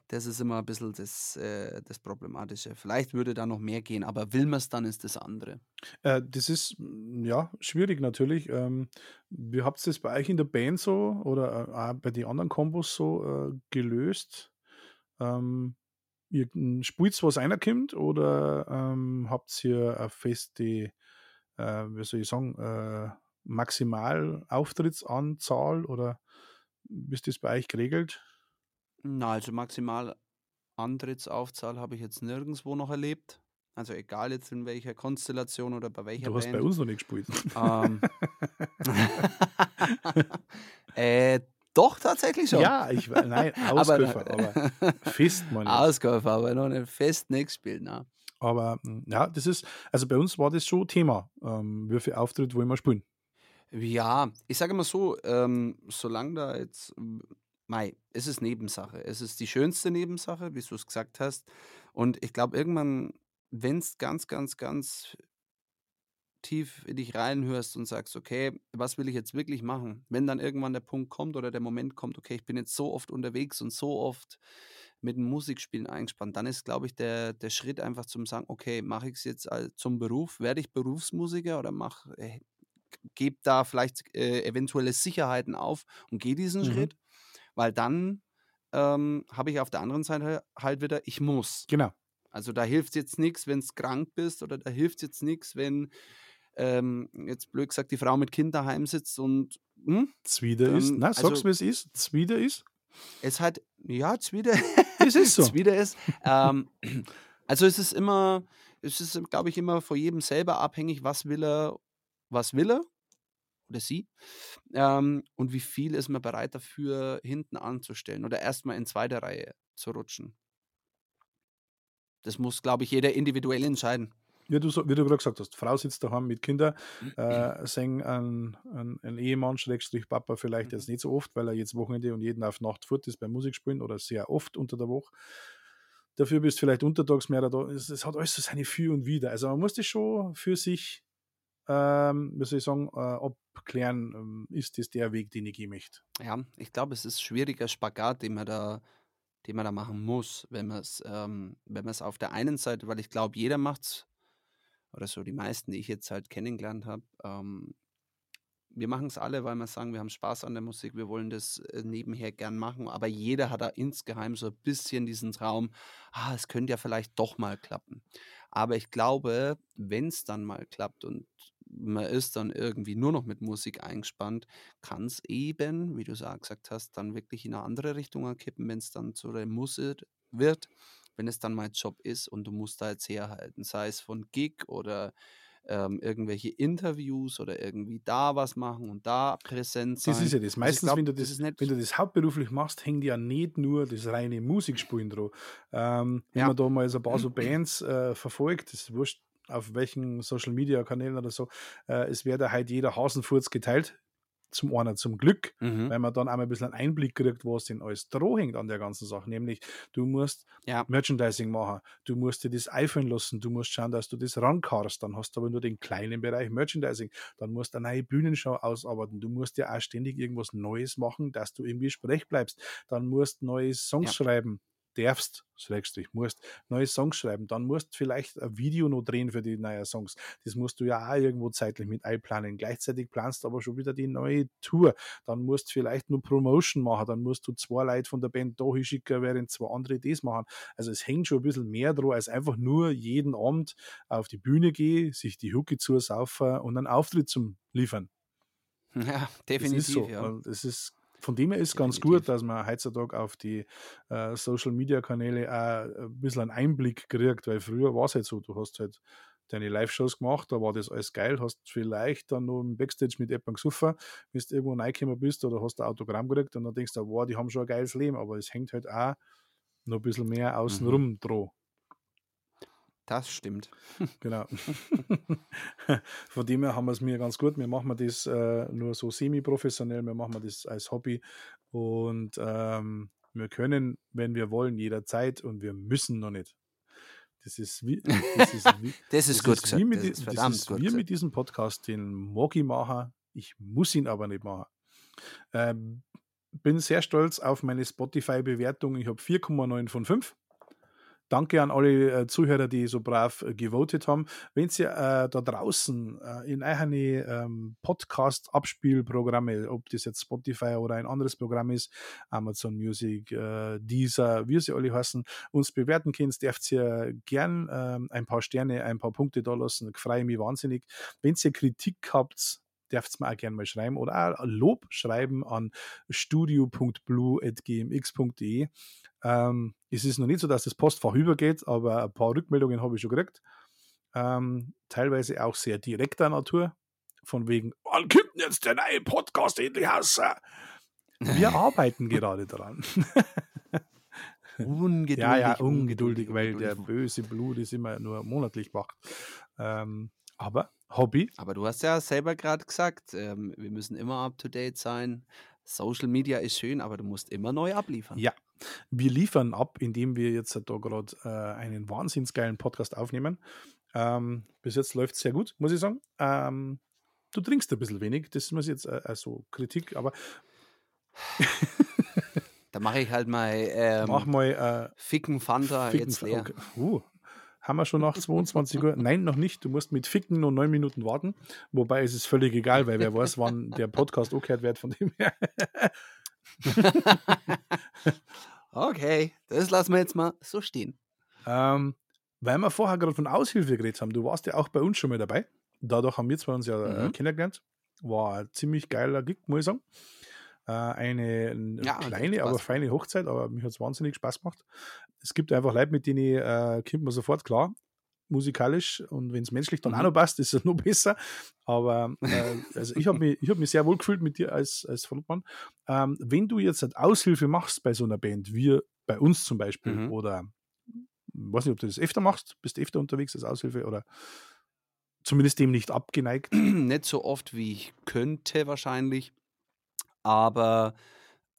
das ist immer ein bisschen das, äh, das Problematische. Vielleicht würde da noch mehr gehen, aber will man es dann, ist das andere. Äh, das ist mm, ja schwierig natürlich. Ähm, wie habt ihr das bei euch in der Band so oder äh, auch bei den anderen Kombos so äh, gelöst? Ähm, ihr spielt was einer kommt oder ähm, habt ihr eine feste, äh, wie soll ich sagen, Maximalauftrittanzahl oder Wie ist das bei euch geregelt? Na, also maximal Antrittsaufzahl habe ich jetzt nirgendwo noch erlebt. Also egal jetzt in welcher Konstellation oder bei welcher Du hast Band. bei uns noch nicht gespielt. Ähm, (laughs) äh, doch, tatsächlich schon. ja, ich we- nein, Ausläufer, (laughs) aber, fest, meine ich. Ausgabe, aber noch nicht fest nicht gespielt. Ne? Aber mm, ja, das ist, also bei uns war das schon Thema. Ähm, wie viel Auftritt wollen wir spielen? Ja, ich sage mal so, ähm, solange da jetzt, m, mei, es ist Nebensache. Es ist die schönste Nebensache, wie du es gesagt hast. Und ich glaube, irgendwann, wenn es ganz, ganz, ganz tief in dich reinhörst und sagst, okay, was will ich jetzt wirklich machen? Wenn dann irgendwann der Punkt kommt oder der Moment kommt, okay, ich bin jetzt so oft unterwegs und so oft mit dem Musikspielen eingespannt, dann ist, glaube ich, der, der Schritt einfach zum sagen, okay, mache ich es jetzt zum Beruf? Werde ich Berufsmusiker oder mach, äh, gebe da vielleicht äh, eventuelle Sicherheiten auf und gehe diesen Mhm. Schritt? Weil dann ähm, habe ich auf der anderen Seite halt wieder, ich muss. Genau. Also da hilft jetzt nichts, wenn du krank bist oder da hilft jetzt nichts, wenn ähm, jetzt blöd gesagt die Frau mit Kind daheim sitzt und hm, Zwider ist, Ähm, na, also- sag's, wie es ist. Zwider ist. es halt, ja, Zwider, Es ist (laughs) so. Zwider ist. Ähm, (clears throat) also es ist immer, es ist, glaube ich, immer von jedem selber abhängig, was will er, was will er oder sie ähm, und wie viel ist man bereit dafür hinten anzustellen oder erstmal in zweiter Reihe zu rutschen. Das muss, glaube ich, jeder individuell entscheiden. Wie du, so- wie du gerade gesagt hast, Frau sitzt daheim mit Kindern, äh, singen ein, ein, ein Ehemann, Schrägstrich Papa, vielleicht Mhm. jetzt nicht so oft, weil er jetzt Wochenende und jeden auf Nacht fort ist beim Musikspielen oder sehr oft unter der Woche. Dafür bist du vielleicht untertags mehr da. Es, es hat alles so seine Für und Wider. Also man muss das schon für sich, ähm, wie ich sagen, äh, abklären, ähm, ist das der Weg, den ich gehen möchte. Ja, ich glaube, es ist schwieriger Spagat, den man da, den man da machen muss, wenn man es, ähm, wenn man es auf der einen Seite, weil ich glaube, jeder macht's, oder so die meisten, die ich jetzt halt kennengelernt habe, ähm, wir machen es alle, weil wir sagen, wir haben Spaß an der Musik, wir wollen das äh, nebenher gern machen, aber jeder hat da insgeheim so ein bisschen diesen Traum, ah, es könnte ja vielleicht doch mal klappen. Aber ich glaube, wenn es dann mal klappt und man ist dann irgendwie nur noch mit Musik eingespannt, kann es eben, wie du es auch gesagt hast, dann wirklich in eine andere Richtung kippen, wenn es dann zu der Muss wird, wenn es dann mein Job ist und du musst da jetzt herhalten, sei es von Gig oder ähm, irgendwelche Interviews oder irgendwie da was machen und da präsent sein. Das ist ja das. Also Meistens, glaub, wenn, du das das, wenn du das hauptberuflich machst, hängt ja nicht nur das reine Musikspielen dran. Ähm, wenn Ja. man da mal so ein paar so (clears throat) Bands äh, verfolgt, das wurscht, auf welchen Social Media Kanälen oder so, äh, es wird ja halt jeder Hasenfurz geteilt. Zum einen zum Glück, Mhm. weil man dann auch mal ein bisschen einen Einblick kriegt, was denn alles dran hängt an der ganzen Sache. Nämlich, du musst Ja. Merchandising machen, du musst dir das einfallen lassen, du musst schauen, dass du das rankarst, dann hast du aber nur den kleinen Bereich Merchandising, dann musst du eine neue Bühnenshow ausarbeiten, du musst ja auch ständig irgendwas Neues machen, dass du irgendwie sprech bleibst, dann musst du neue Songs Ja. schreiben, darfst, Schrägstrich, musst neue Songs schreiben, dann musst du vielleicht ein Video noch drehen für die neuen Songs, das musst du ja auch irgendwo zeitlich mit einplanen, gleichzeitig planst du aber schon wieder die neue Tour, dann musst du vielleicht nur Promotion machen, dann musst du zwei Leute von der Band da hinschicken, während zwei andere das machen. Also es hängt schon ein bisschen mehr dran, als einfach nur jeden Abend auf die Bühne gehen, sich die Hucke zusaufen und einen Auftritt zum liefern. Ja, Das definitiv, ist so. ja. Das ist, von dem her ist ganz Definitiv. gut, dass man heutzutage auf die äh, Social Media Kanäle auch ein bisschen einen Einblick kriegt, weil früher war es halt so, du hast halt deine Live-Shows gemacht, da war das alles geil, hast vielleicht dann noch im Backstage mit jemandem gesoffen, wenn du irgendwo reingekommen bist oder hast ein Autogramm gekriegt und dann denkst du, wow, die haben schon ein geiles Leben, aber es hängt halt auch noch ein bisschen mehr außenrum Mhm. dran. Das stimmt. (laughs) (laughs) Genau. (laughs) Von dem her haben wir es mir ganz gut. Wir machen das äh, nur so semi-professionell, wir machen das als Hobby und ähm, wir können, wenn wir wollen, jederzeit und wir müssen noch nicht. Das ist wie, das ist wie, Das ist gut gesagt. mit, Das ist verdammt das ist gut wie gesagt. mit diesem Podcast, den mag ich machen, ich muss ihn aber nicht machen. Ähm, bin sehr stolz auf meine Spotify-Bewertung. Ich habe 4,9 von 5. Danke an alle äh, Zuhörer, die so brav äh, gewotet haben. Wenn Sie äh, da draußen in eigene ähm, Podcast-Abspielprogramme, ob das jetzt Spotify oder ein anderes Programm ist, Amazon Music, Deezer, wie sie alle heißen, uns bewerten könnt, dürft ihr gern ähm, ein paar Sterne, ein paar Punkte da lassen. Ich freue mich wahnsinnig. Wenn ihr Kritik habt, dürft mir auch gerne mal schreiben oder auch Lob schreiben an studio.blue.gmx.de. Ähm, es ist noch nicht so, dass das Postfach übergeht, aber ein paar Rückmeldungen habe ich schon gekriegt. Ähm, teilweise auch sehr direkter Natur. Von wegen, wann kommt denn jetzt der neue Podcast endlich raus? Wir (laughs) arbeiten gerade dran. Ungeduldig. ja, ja, ungeduldig, weil der böse Blut ist immer nur monatlich wach. Ähm, aber Hobby. Aber du hast ja selber gerade gesagt, ähm, wir müssen immer up to date sein. Social Media ist schön, aber du musst immer neu abliefern. Ja, wir liefern ab, indem wir jetzt da gerade äh, einen wahnsinnsgeilen Podcast aufnehmen. Ähm, bis jetzt läuft es sehr gut, muss ich sagen. Ähm, du trinkst ein bisschen wenig, das muss jetzt äh, also Kritik, aber Da mache ich halt mal ähm, mach mal äh, Ficken Fanta Ficken- jetzt leer. okay. Uh, haben wir schon nach 22 Uhr? Nein, noch nicht. Du musst mit Ficken nur neun Minuten warten. Wobei es ist völlig egal, weil wer weiß, wann (laughs) der Podcast umgekehrt wird von dem her. (laughs) Okay, das lassen wir jetzt mal so stehen. Ähm, weil wir vorher gerade von Aushilfe geredet haben, du warst ja auch bei uns schon mal dabei. Dadurch haben wir zwei uns ja äh, Mhm. kennengelernt. War ein ziemlich geiler Gig, muss ich sagen. Äh, eine Ja, kleine, aber feine Hochzeit, aber mir hat es wahnsinnig Spaß gemacht. Es gibt einfach Leute, mit denen äh, kommt man sofort klar, musikalisch und wenn es menschlich dann auch Mhm. noch passt, ist es noch besser. Aber (laughs) äh, also ich habe mich, ich hab mich sehr wohl gefühlt mit dir als, als Frontmann. Ähm, wenn du jetzt halt Aushilfe machst bei so einer Band, wie bei uns zum Beispiel, Mhm. oder weiß nicht, ob du das öfter machst, bist du öfter unterwegs als Aushilfe oder zumindest dem nicht abgeneigt. (clears throat) Nicht so oft, wie ich könnte wahrscheinlich. Aber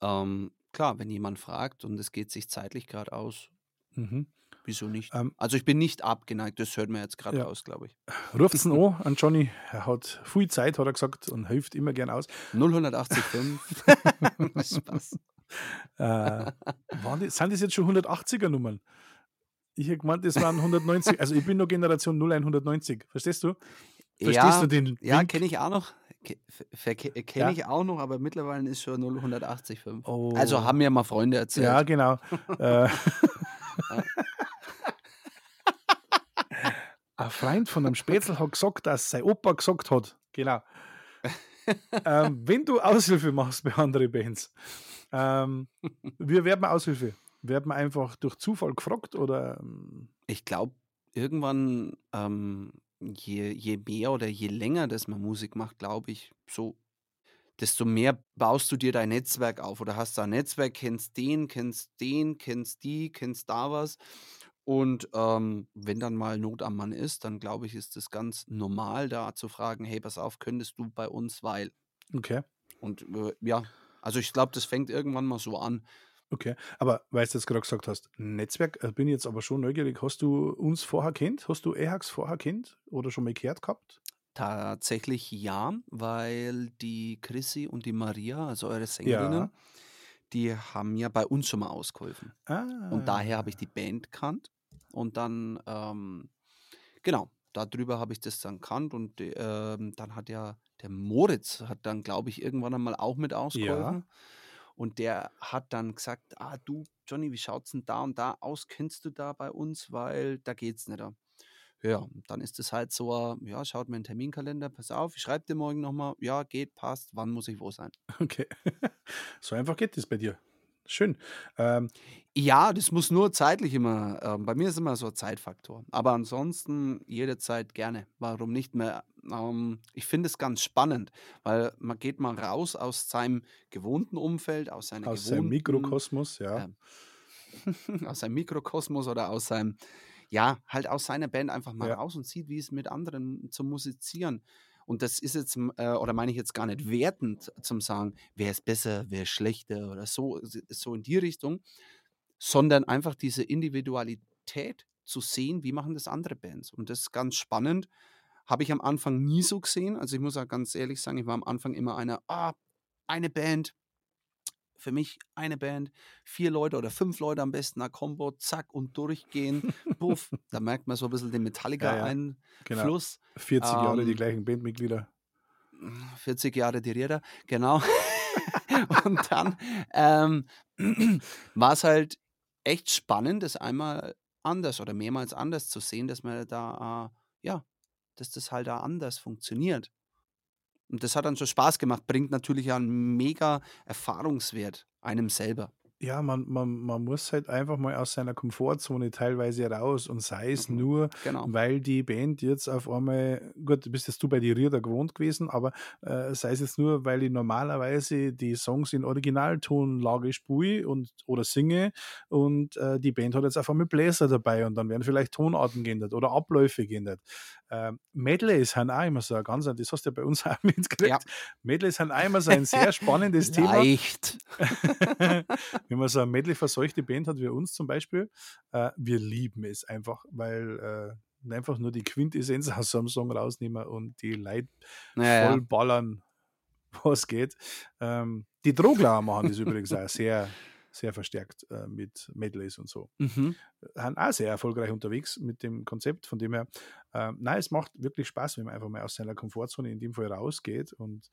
ähm, klar, wenn jemand fragt und es geht sich zeitlich gerade aus, Mhm. wieso nicht? Ähm, Also ich bin nicht abgeneigt, das hört man jetzt gerade Ja. raus, glaube ich. Ruft ihn an (laughs) an Johnny. Er hat viel Zeit, hat er gesagt, und hilft immer gern aus. 0185. (laughs) Spaß. Äh, die, sind das jetzt schon 180er Nummern? Ich hätte gemeint, das waren 190. Also ich bin nur Generation 0190. Verstehst du? Verstehst ja, du den? ja Wink? kenne ich auch noch. Kenne Ja. ich auch noch, aber mittlerweile ist schon 0185. Oh. Also haben mir mal Freunde erzählt. Ja, genau. (laughs) äh, (laughs) ein Freund von einem Spätzl hat gesagt, dass sein Opa gesagt hat. Genau. (laughs) ähm, wenn du Aushilfe machst bei anderen Bands, ähm, wie wird man Aushilfe? Wird man einfach durch Zufall gefragt oder? ähm, Ich glaube, irgendwann, ähm, je, je mehr oder je länger das man Musik macht, glaube ich, so, desto mehr baust du dir dein Netzwerk auf oder hast da ein Netzwerk, kennst den, kennst den, kennst die, kennst da was. Und ähm, wenn dann mal Not am Mann ist, dann glaube ich, ist es ganz normal, da zu fragen, hey, pass auf, könntest du bei uns, weil. Okay, Und äh, ja, also ich glaube, das fängt irgendwann mal so an. Okay. Aber weil du jetzt gerade gesagt hast, Netzwerk, äh, bin ich jetzt aber schon neugierig. Hast du uns vorher kennt? Hast du EHAX vorher kennt oder schon mal gehört gehabt? Tatsächlich ja, weil die Chrissy und die Maria, also eure Sängerinnen, die haben ja bei uns schon mal ausgeholfen. Ah, Und daher habe ich die Band kannt. Und dann, ähm, genau, darüber habe ich das dann kannt. Und ähm, dann hat ja der Moritz, hat dann, glaube ich, irgendwann einmal auch mit ausgeholfen. Und der hat dann gesagt, ah du, Johnny, wie schaut's denn da und da aus? Kennst du da bei uns? Weil da geht's nicht. Ja, dann ist es halt so, ja, schaut mir den Terminkalender, pass auf, ich schreibe dir morgen nochmal, ja, geht, passt, wann muss ich wo sein? (laughs) Okay. (laughs) so einfach geht das bei dir. Schön. Ähm, Ja, das muss nur zeitlich immer, ähm, bei mir ist immer so ein Zeitfaktor. Aber ansonsten jederzeit gerne. Warum nicht mehr? Ähm, ich finde es ganz spannend, weil man geht mal raus aus seinem gewohnten Umfeld, aus seiner aus seinem Mikrokosmos, ja. ähm, (laughs) aus seinem Mikrokosmos oder aus seinem, ja, halt aus seiner Band einfach mal Ja. raus und sieht, wie es mit anderen zu musizieren. Und das ist jetzt, äh, oder meine ich jetzt gar nicht wertend zum sagen, wer ist besser, wer ist schlechter oder so, so in die Richtung, sondern einfach diese Individualität zu sehen, wie machen das andere Bands. Und das ist ganz spannend. Habe ich am Anfang nie so gesehen. Also ich muss auch ganz ehrlich sagen, ich war am Anfang immer einer, ah, eine Band, für mich eine Band, vier Leute oder fünf Leute am besten, eine Combo, zack und durchgehen. (laughs) Puff. Da merkt man so ein bisschen den Ja, ja. Metallica-Einfluss. Genau. 40 Jahre die Ähm, gleichen Bandmitglieder. 40 Jahre die Räder, genau. (laughs) und dann ähm, (clears throat) war es halt echt spannend, das einmal anders oder mehrmals anders zu sehen, dass man da, äh, ja, dass das halt da anders funktioniert. Und das hat dann schon Spaß gemacht, bringt natürlich einen mega Erfahrungswert einem selber ja, man, man, man muss halt einfach mal aus seiner Komfortzone teilweise raus und sei es mhm. nur, genau. weil die Band jetzt auf einmal, gut, bist jetzt du bei die Rieder gewohnt gewesen, aber äh, sei es jetzt nur, weil ich normalerweise die Songs in Originaltonlage spiele und oder singe und äh, die Band hat jetzt auf einmal Bläser dabei und dann werden vielleicht Tonarten geändert oder Abläufe geändert. Äh, Medleys sind auch immer so ein ganz, das hast du ja bei uns (laughs) auch mitgekriegt. Ja. Medleys sind auch immer so ein sehr (laughs) spannendes Thema. Leicht. (laughs) Wenn man so eine Medley verseuchte Band hat wie uns zum Beispiel, äh, wir lieben es einfach, weil äh, einfach nur die Quintessenz aus so einem Song rausnehmen und die Leute ja, voll ballern, was geht. Ähm, die Drogler machen das übrigens auch sehr sehr verstärkt äh, mit Medleys und so. Mhm. Sind auch sehr erfolgreich unterwegs mit dem Konzept, von dem her, äh, nein, es macht wirklich Spaß, wenn man einfach mal aus seiner Komfortzone in dem Fall rausgeht und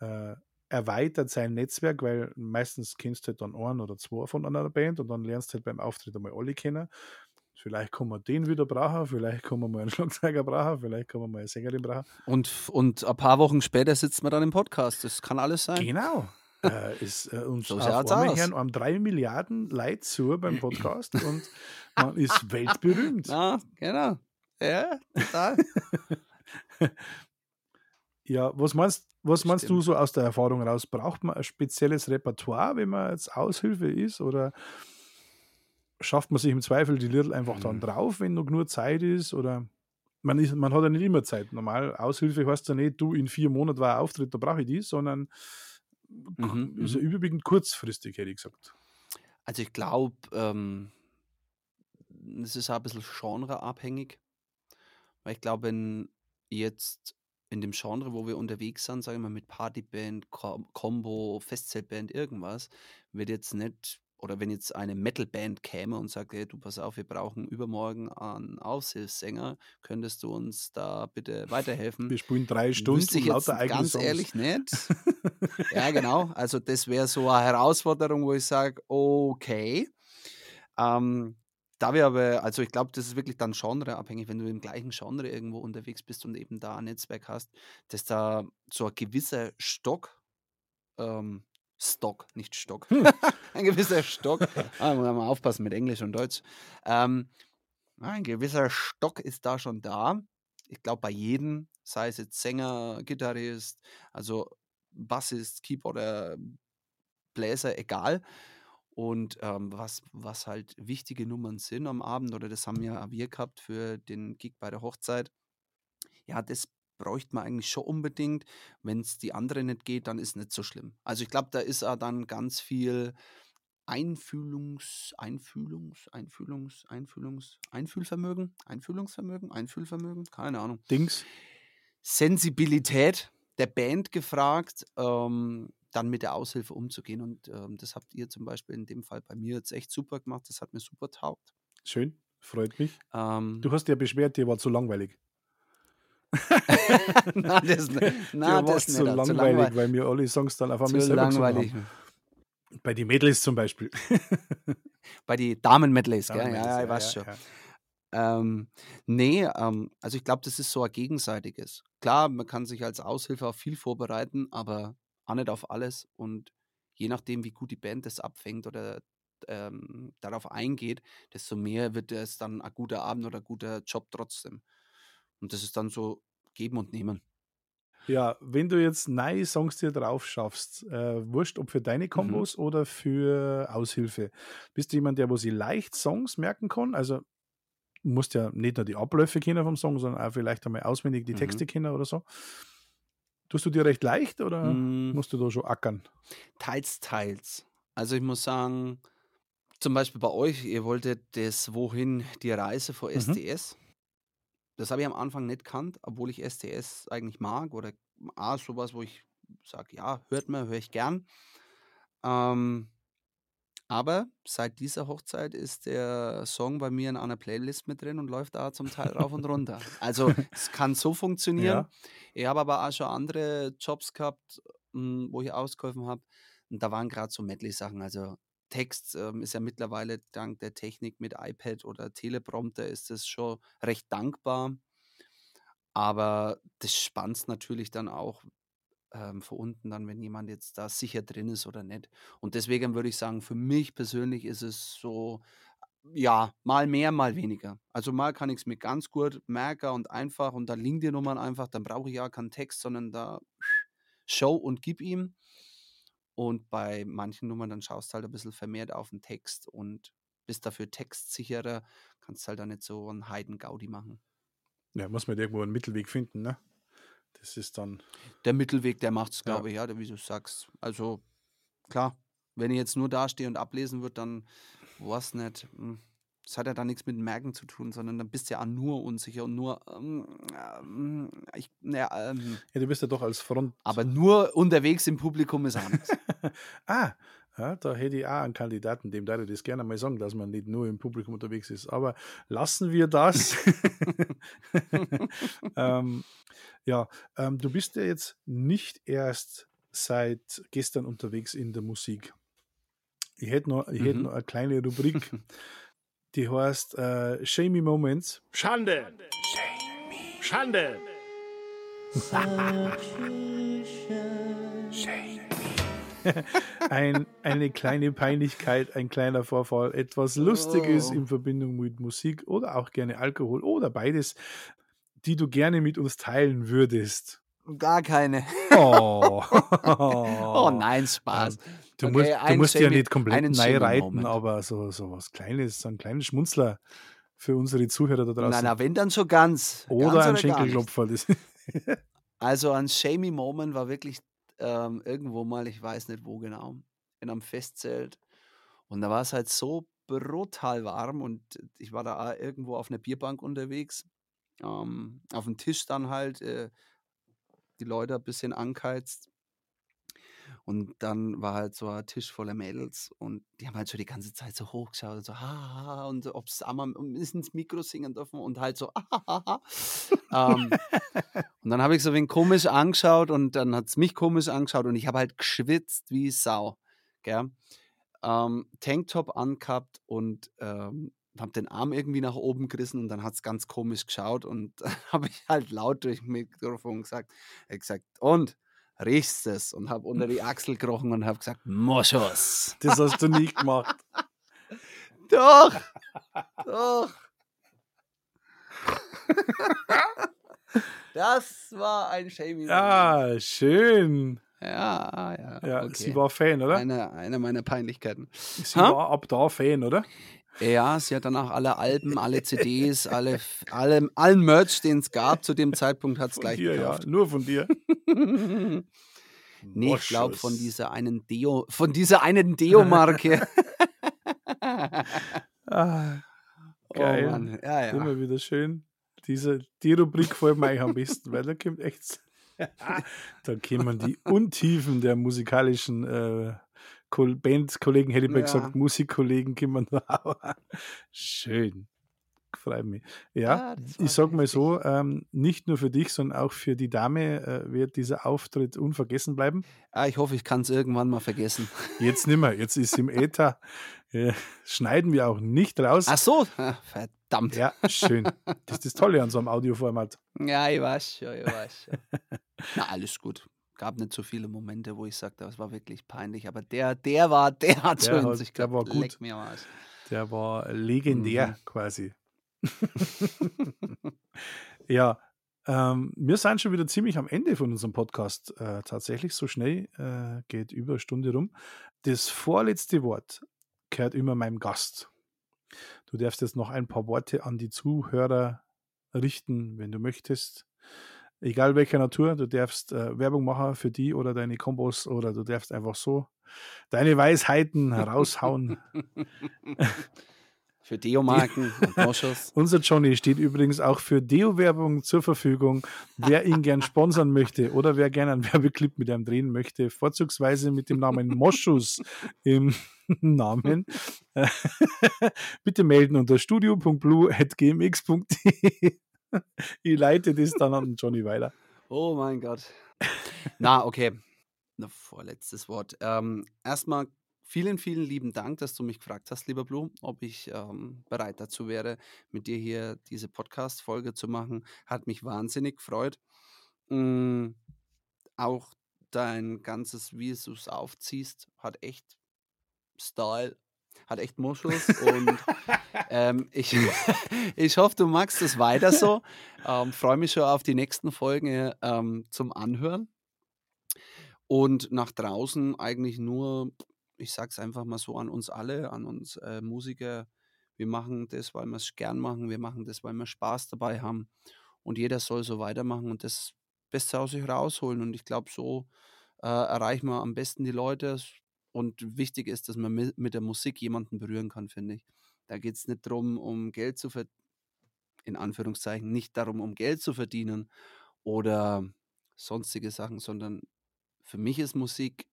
äh, erweitert sein Netzwerk, weil meistens kennst du halt dann einen oder zwei von einer Band und dann lernst du halt beim Auftritt einmal alle kennen. Vielleicht kann man den wieder brauchen, vielleicht kann man mal einen (laughs) Schlagzeuger brauchen, vielleicht kann man mal eine Sängerin brauchen. Und, und ein paar Wochen später sitzt man dann im Podcast. Das kann alles sein. Genau äh, ist äh, uns so auf hören um drei Milliarden Leute zu beim Podcast (laughs) und man ist weltberühmt. Ja, genau. Ja, total. (laughs) ja, was meinst, was meinst du so aus der Erfahrung raus? Braucht man ein spezielles Repertoire, wenn man jetzt Aushilfe ist? Oder schafft man sich im Zweifel die Little einfach dann mhm. drauf, wenn noch nur Zeit ist? Oder man, ist, man hat ja nicht immer Zeit. Normal, Aushilfe heißt ja nicht, du in vier Monaten war ein Auftritt, da brauche ich die, sondern Mhm, mhm. überwiegend kurzfristig, hätte ich gesagt. Also ich glaube, ähm, es ist auch ein bisschen genreabhängig. Weil ich glaube, wenn jetzt in dem Genre, wo wir unterwegs sind, sagen wir mal mit Partyband, Combo, Festzeltband, irgendwas, wird jetzt nicht oder wenn jetzt eine Metalband käme und sagt, hey, du pass auf, wir brauchen übermorgen einen Aushilfssänger, könntest du uns da bitte weiterhelfen? Wir spielen drei Stunden ich eigene ganz Songs. ehrlich nicht. (laughs) ja, genau. Also das wäre so eine Herausforderung, wo ich sage, okay. Ähm, da wir aber, also ich glaube, das ist wirklich dann genreabhängig, wenn du im gleichen Genre irgendwo unterwegs bist und eben da ein Netzwerk hast, dass da so ein gewisser Stock ähm, Stock, nicht Stock. (laughs) Ein gewisser Stock. Ah, muss man mal aufpassen mit Englisch und Deutsch. Ähm, ein gewisser Stock ist da schon da. Ich glaube, bei jedem, sei es jetzt Sänger, Gitarrist, also Bassist, Keyboarder, Bläser, egal. Und ähm, was, was halt wichtige Nummern sind am Abend, oder das haben ja wir gehabt für den Gig bei der Hochzeit, ja, das bräuchte man eigentlich schon unbedingt. Wenn es die andere nicht geht, dann ist nicht so schlimm. Also ich glaube, da ist auch dann ganz viel Einfühlungs, Einfühlungs, Einfühlungs, Einfühlungs, Einfühlvermögen, Einfühlungsvermögen, Einfühlvermögen, keine Ahnung. Dings. Sensibilität der Band gefragt, ähm, dann mit der Aushilfe umzugehen. Und ähm, das habt ihr zum Beispiel in dem Fall bei mir jetzt echt super gemacht. Das hat mir super taugt. Schön, freut mich. Ähm, du hast ja beschwert, dir war zu langweilig. (laughs) na, das, na, (laughs) das nicht. Zu langweilig, langweilig, weil mir alle Songs dann auf einmal zu langweilig. Bei den Medleys zum Beispiel. (laughs) Bei den Damen-Medleys, Damen gell? Ja, ja, ich weiß schon. Ähm, nee, ähm, also ich glaube, das ist so ein gegenseitiges. Klar, man kann sich als Aushilfe auf viel vorbereiten, aber auch nicht auf alles. Und je nachdem, wie gut die Band das abfängt oder ähm, darauf eingeht, desto mehr wird es dann ein guter Abend oder ein guter Job trotzdem. Und das ist dann so geben und nehmen. Ja, wenn du jetzt neue Songs dir drauf schaffst, äh, wurscht, ob für deine mhm. Kombos mhm. oder für Aushilfe, bist du jemand, der wo sie leicht Songs merken kann? Also du musst ja nicht nur die Abläufe kennen vom Song, sondern auch vielleicht einmal auswendig die mhm. Texte kennen oder so. Tust du dir recht leicht oder mhm. musst du da schon ackern? Teils, teils. Also ich muss sagen, zum Beispiel bei euch, ihr wolltet das Wohin die Reise vor SDS. Das habe ich am Anfang nicht kannt, obwohl ich STS eigentlich mag oder A, sowas, wo ich sage, ja, hört mir, höre ich gern. Ähm, aber seit dieser Hochzeit ist der Song bei mir in einer Playlist mit drin und läuft da zum Teil rauf und runter. (laughs) Also es kann so funktionieren. Ja. Ich habe aber auch schon andere Jobs gehabt, hm, wo ich ausgeholfen habe. Und da waren gerade so Medley-Sachen. Also Text ähm, ist ja mittlerweile dank der Technik mit iPad oder Teleprompter ist es schon recht dankbar. Aber das spannt natürlich dann auch, ähm, verunten, dann, wenn jemand jetzt da sicher drin ist oder nicht. Und deswegen würde ich sagen, für mich persönlich ist es so, ja, mal mehr, mal weniger. Also mal kann ich es mir ganz gut merken und einfach und da liegen die Nummern einfach, dann brauche ich ja keinen Text, sondern da Show und gib ihm. Und bei manchen Nummern, dann schaust du halt ein bisschen vermehrt auf den Text und bist dafür textsicherer, kannst halt dann nicht so einen Heiden-Gaudi machen. Ja, muss man irgendwo einen Mittelweg finden, ne? Das ist dann. Der Mittelweg, der macht es, Ja. glaube ich, ja, wie du sagst. Also, klar, wenn ich jetzt nur dastehe und ablesen wird, dann was nicht. hm, Das hat ja dann nichts mit Merken zu tun, sondern dann bist du ja auch nur unsicher und nur, ähm, ähm, ich, naja, ähm, Ja, du bist ja doch als Front. aber nur unterwegs im Publikum ist anders. (laughs) Ah, ja, da hätte ich auch einen Kandidaten, dem darf ich das gerne mal sagen, dass man nicht nur im Publikum unterwegs ist. Aber lassen wir das. (laughs) (laughs) ähm, ja, ähm, du bist ja jetzt nicht erst seit gestern unterwegs in der Musik. Ich hätte noch, ich hätte Mhm. noch eine kleine Rubrik, die heißt äh, Shamey Moments. Schande! Schande! (laughs) Ein, eine kleine Peinlichkeit, ein kleiner Vorfall, etwas Lustiges Oh. in Verbindung mit Musik oder auch gerne Alkohol oder beides, die du gerne mit uns teilen würdest. Gar keine. Oh, (laughs) Oh nein, Spaß. Du Okay, musst, du ein musst ja nicht komplett neu reiten, aber so, so was Kleines, so ein kleines Schmunzler für unsere Zuhörer da draußen. Na, wenn dann so ganz. oder ganz ein. Schenkelklopfer. (laughs) Also ein Shamey Moment war wirklich ähm, irgendwo mal, ich weiß nicht wo genau, in einem Festzelt. Und da war es halt so brutal warm und ich war da auch irgendwo auf einer Bierbank unterwegs. Ähm, auf dem Tisch dann halt äh, die Leute ein bisschen angeheizt. Und dann war halt so ein Tisch voller Mädels und die haben halt so die ganze Zeit so hochgeschaut und so, haha, und ob es einmal ins Mikro singen dürfen und halt so, (laughs) hahaha. ähm, und dann habe ich so ein wenig komisch angeschaut und dann hat es mich komisch angeschaut und ich habe halt geschwitzt wie Sau. Gell? Ähm, Tanktop angehabt und ähm, habe den Arm irgendwie nach oben gerissen und dann hat es ganz komisch geschaut und (laughs) habe ich halt laut durch Mikrofon gesagt, hab gesagt, und riechst es? Und habe unter die Achsel gekrochen und habe gesagt, Moschus. das hast du nicht gemacht. (laughs) Doch, doch. (laughs) Das war ein Shaming. Ah, schön. Ja, ja. Ja, okay. sie war Fan, oder? eine, eine meiner Peinlichkeiten. sie Ha? war ab da Fan, oder? Ja, sie hat danach alle Alben, alle CDs, alle, alle, allen Merch, den es gab, zu dem Zeitpunkt hat es gleich dir, ja. gekauft. Nur von dir. nee, ich glaube von dieser einen Deo, von dieser einen Deo-Marke. (laughs) Ah, oh Geil. Mann, ja, ja. immer wieder schön. Diese, die Rubrik gefällt mir eigentlich am besten, weil da kommt echt. (laughs) da kommen die Untiefen der musikalischen äh, Bandkollegen, hätte ich mal Ja. gesagt, Musikkollegen kommen da auch. Schön. Freut mich. Ja, war ich sag mal heftig. so, ähm, nicht nur für dich, sondern auch für die Dame äh, wird dieser Auftritt unvergessen bleiben. Ah, ich hoffe, ich kann es irgendwann mal vergessen. Jetzt nimmer, jetzt ist im Äther. Äh, schneiden wir auch nicht raus. Ach so, ah, verdammt. Ja, schön. Das ist das Tolle an so einem Audioformat. Ja, ich weiß schon, ich weiß schon. Na, alles gut. Gab nicht so viele Momente, wo ich sagte, das war wirklich peinlich. Aber der, der war, (laughs) der hat Der so in hat- sich der gehabt. war gut. Mir Arsch. Der war legendär Mhm. quasi. (laughs) ja, ähm, wir sind schon wieder ziemlich am Ende von unserem Podcast. Äh, tatsächlich, so schnell äh, geht über eine Stunde rum. Das vorletzte Wort gehört immer meinem Gast. Du darfst jetzt noch ein paar Worte an die Zuhörer richten, wenn du möchtest. Egal welcher Natur, du darfst äh, Werbung machen für die oder deine Kombos oder du darfst einfach so deine Weisheiten raushauen. (laughs) Für Deo-Marken und Moschus. (laughs) Unser Johnny steht übrigens auch für Deo-Werbung zur Verfügung. Wer ihn gern sponsern möchte oder wer gerne einen Werbeclip mit ihm drehen möchte, vorzugsweise mit dem Namen Moschus im (laughs) Namen, äh, bitte melden unter studio.blue.gmx.de. Ich leite das dann an Johnny weiter. Oh mein Gott. Na, okay. Noch vorletztes Wort. Ähm, erstmal vielen, vielen lieben Dank, dass du mich gefragt hast, lieber Blue, ob ich ähm, bereit dazu wäre, mit dir hier diese Podcast-Folge zu machen. Hat mich wahnsinnig gefreut. Mm, auch dein ganzes, wie du es aufziehst, hat echt Style, hat echt Muschels und (laughs) ähm, ich, (laughs) ich hoffe, du magst es weiter so. (laughs) Ähm, Freue mich schon auf die nächsten Folgen ähm, zum Anhören. Und nach draußen eigentlich nur, ich sag's einfach mal so an uns alle, an uns äh, Musiker. Wir machen das, weil wir es gern machen. Wir machen das, weil wir Spaß dabei haben. Und jeder soll so weitermachen und das Beste aus sich rausholen. Und ich glaube, so äh, erreichen wir am besten die Leute. Und wichtig ist, dass man mit, der Musik jemanden berühren kann, finde ich. Da geht es nicht darum, um Geld zu verdienen, in Anführungszeichen, nicht darum, um Geld zu verdienen oder sonstige Sachen, sondern für mich ist Musik,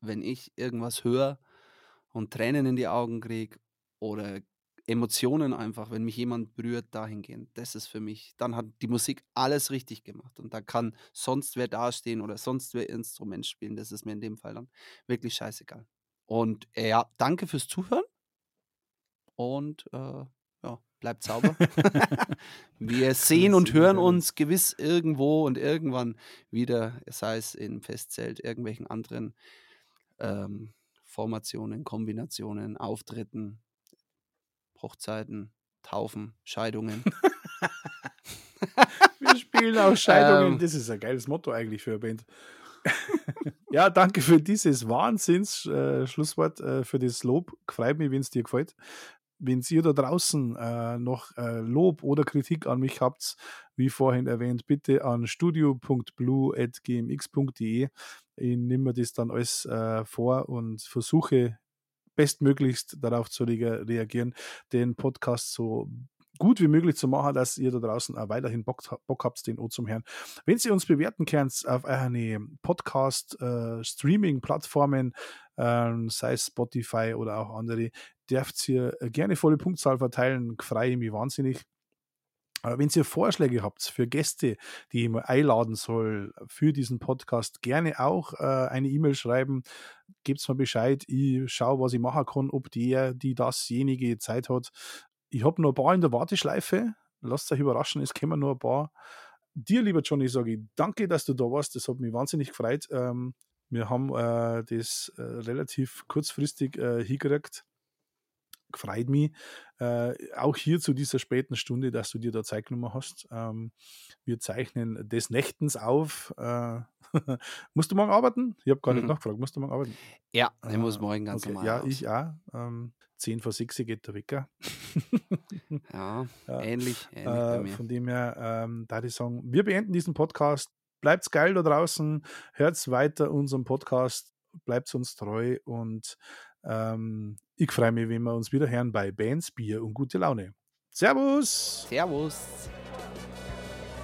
wenn ich irgendwas höre und Tränen in die Augen kriege oder Emotionen einfach, wenn mich jemand berührt, dahingehend. Das ist für mich, dann hat die Musik alles richtig gemacht. Und da kann sonst wer dastehen oder sonst wer Instrument spielen. Das ist mir in dem Fall dann wirklich scheißegal. Und äh, ja, danke fürs Zuhören. Und äh, ja, bleibt sauber. (laughs) wir sehen und hören uns gewiss irgendwo und irgendwann wieder, sei es im Festzelt, irgendwelchen anderen ähm, Formationen, Kombinationen, Auftritten Hochzeiten, Taufen, Scheidungen. (laughs) Wir spielen auch Scheidungen. Ähm, das ist ein geiles Motto eigentlich für eine Band. (laughs) ja, danke für dieses Wahnsinns-Schlusswort, äh, äh, für das Lob. Freut mich, wenn es dir gefällt. Wenn ihr da draußen äh, noch äh, Lob oder Kritik an mich habt, wie vorhin erwähnt, bitte an studio.blue.gmx.de. Ich nehme mir das dann alles äh, vor und versuche bestmöglichst darauf zu re reagieren, den Podcast so gut wie möglich zu machen, dass ihr da draußen auch weiterhin Bock, Bock habt, den O zum Hören. Wenn Sie uns bewerten könnt auf eine Podcast-Streaming-Plattformen, äh, sei es Spotify oder auch andere, dürft ihr gerne volle Punktzahl verteilen. Freue mich wahnsinnig. Aber wenn ihr Vorschläge habt für Gäste, die ich mal einladen soll für diesen Podcast, gerne auch äh, eine E-Mail schreiben. Gebt mir Bescheid. Ich schaue, was ich machen kann, ob der, die dasjenige Zeit hat. Ich habe noch ein paar in der Warteschleife. Lasst euch überraschen, es kommen nur ein paar. Dir, lieber Johnny, sage ich danke, dass du da warst. Das hat mich wahnsinnig gefreut. Ähm, wir haben äh, das äh, relativ kurzfristig äh, hingekriegt gefreut mich. Äh, auch hier zu dieser späten Stunde, dass du dir da Zeit genommen hast. Ähm, wir zeichnen des Nächtens auf. Äh, (laughs) musst du morgen arbeiten? Ich habe gar nicht mhm. nachgefragt. Musst du morgen arbeiten? Ja, ich muss morgen ganz okay. normal. Ja, aus. ich auch. Ähm, 10 vor 6 geht der Wecker. ja, (laughs) ja, ähnlich. ähnlich äh, von dem her, ähm, da ich sagen, wir beenden diesen Podcast. Bleibt's geil da draußen. Hört's weiter unseren Podcast. Bleibt uns treu und ähm, ich freue mich, wenn wir uns wieder hören bei Bands, Bier und gute Laune. Servus! Servus!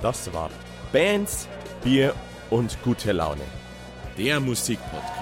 Das war Bands, Bier und gute Laune. Der Musikpodcast.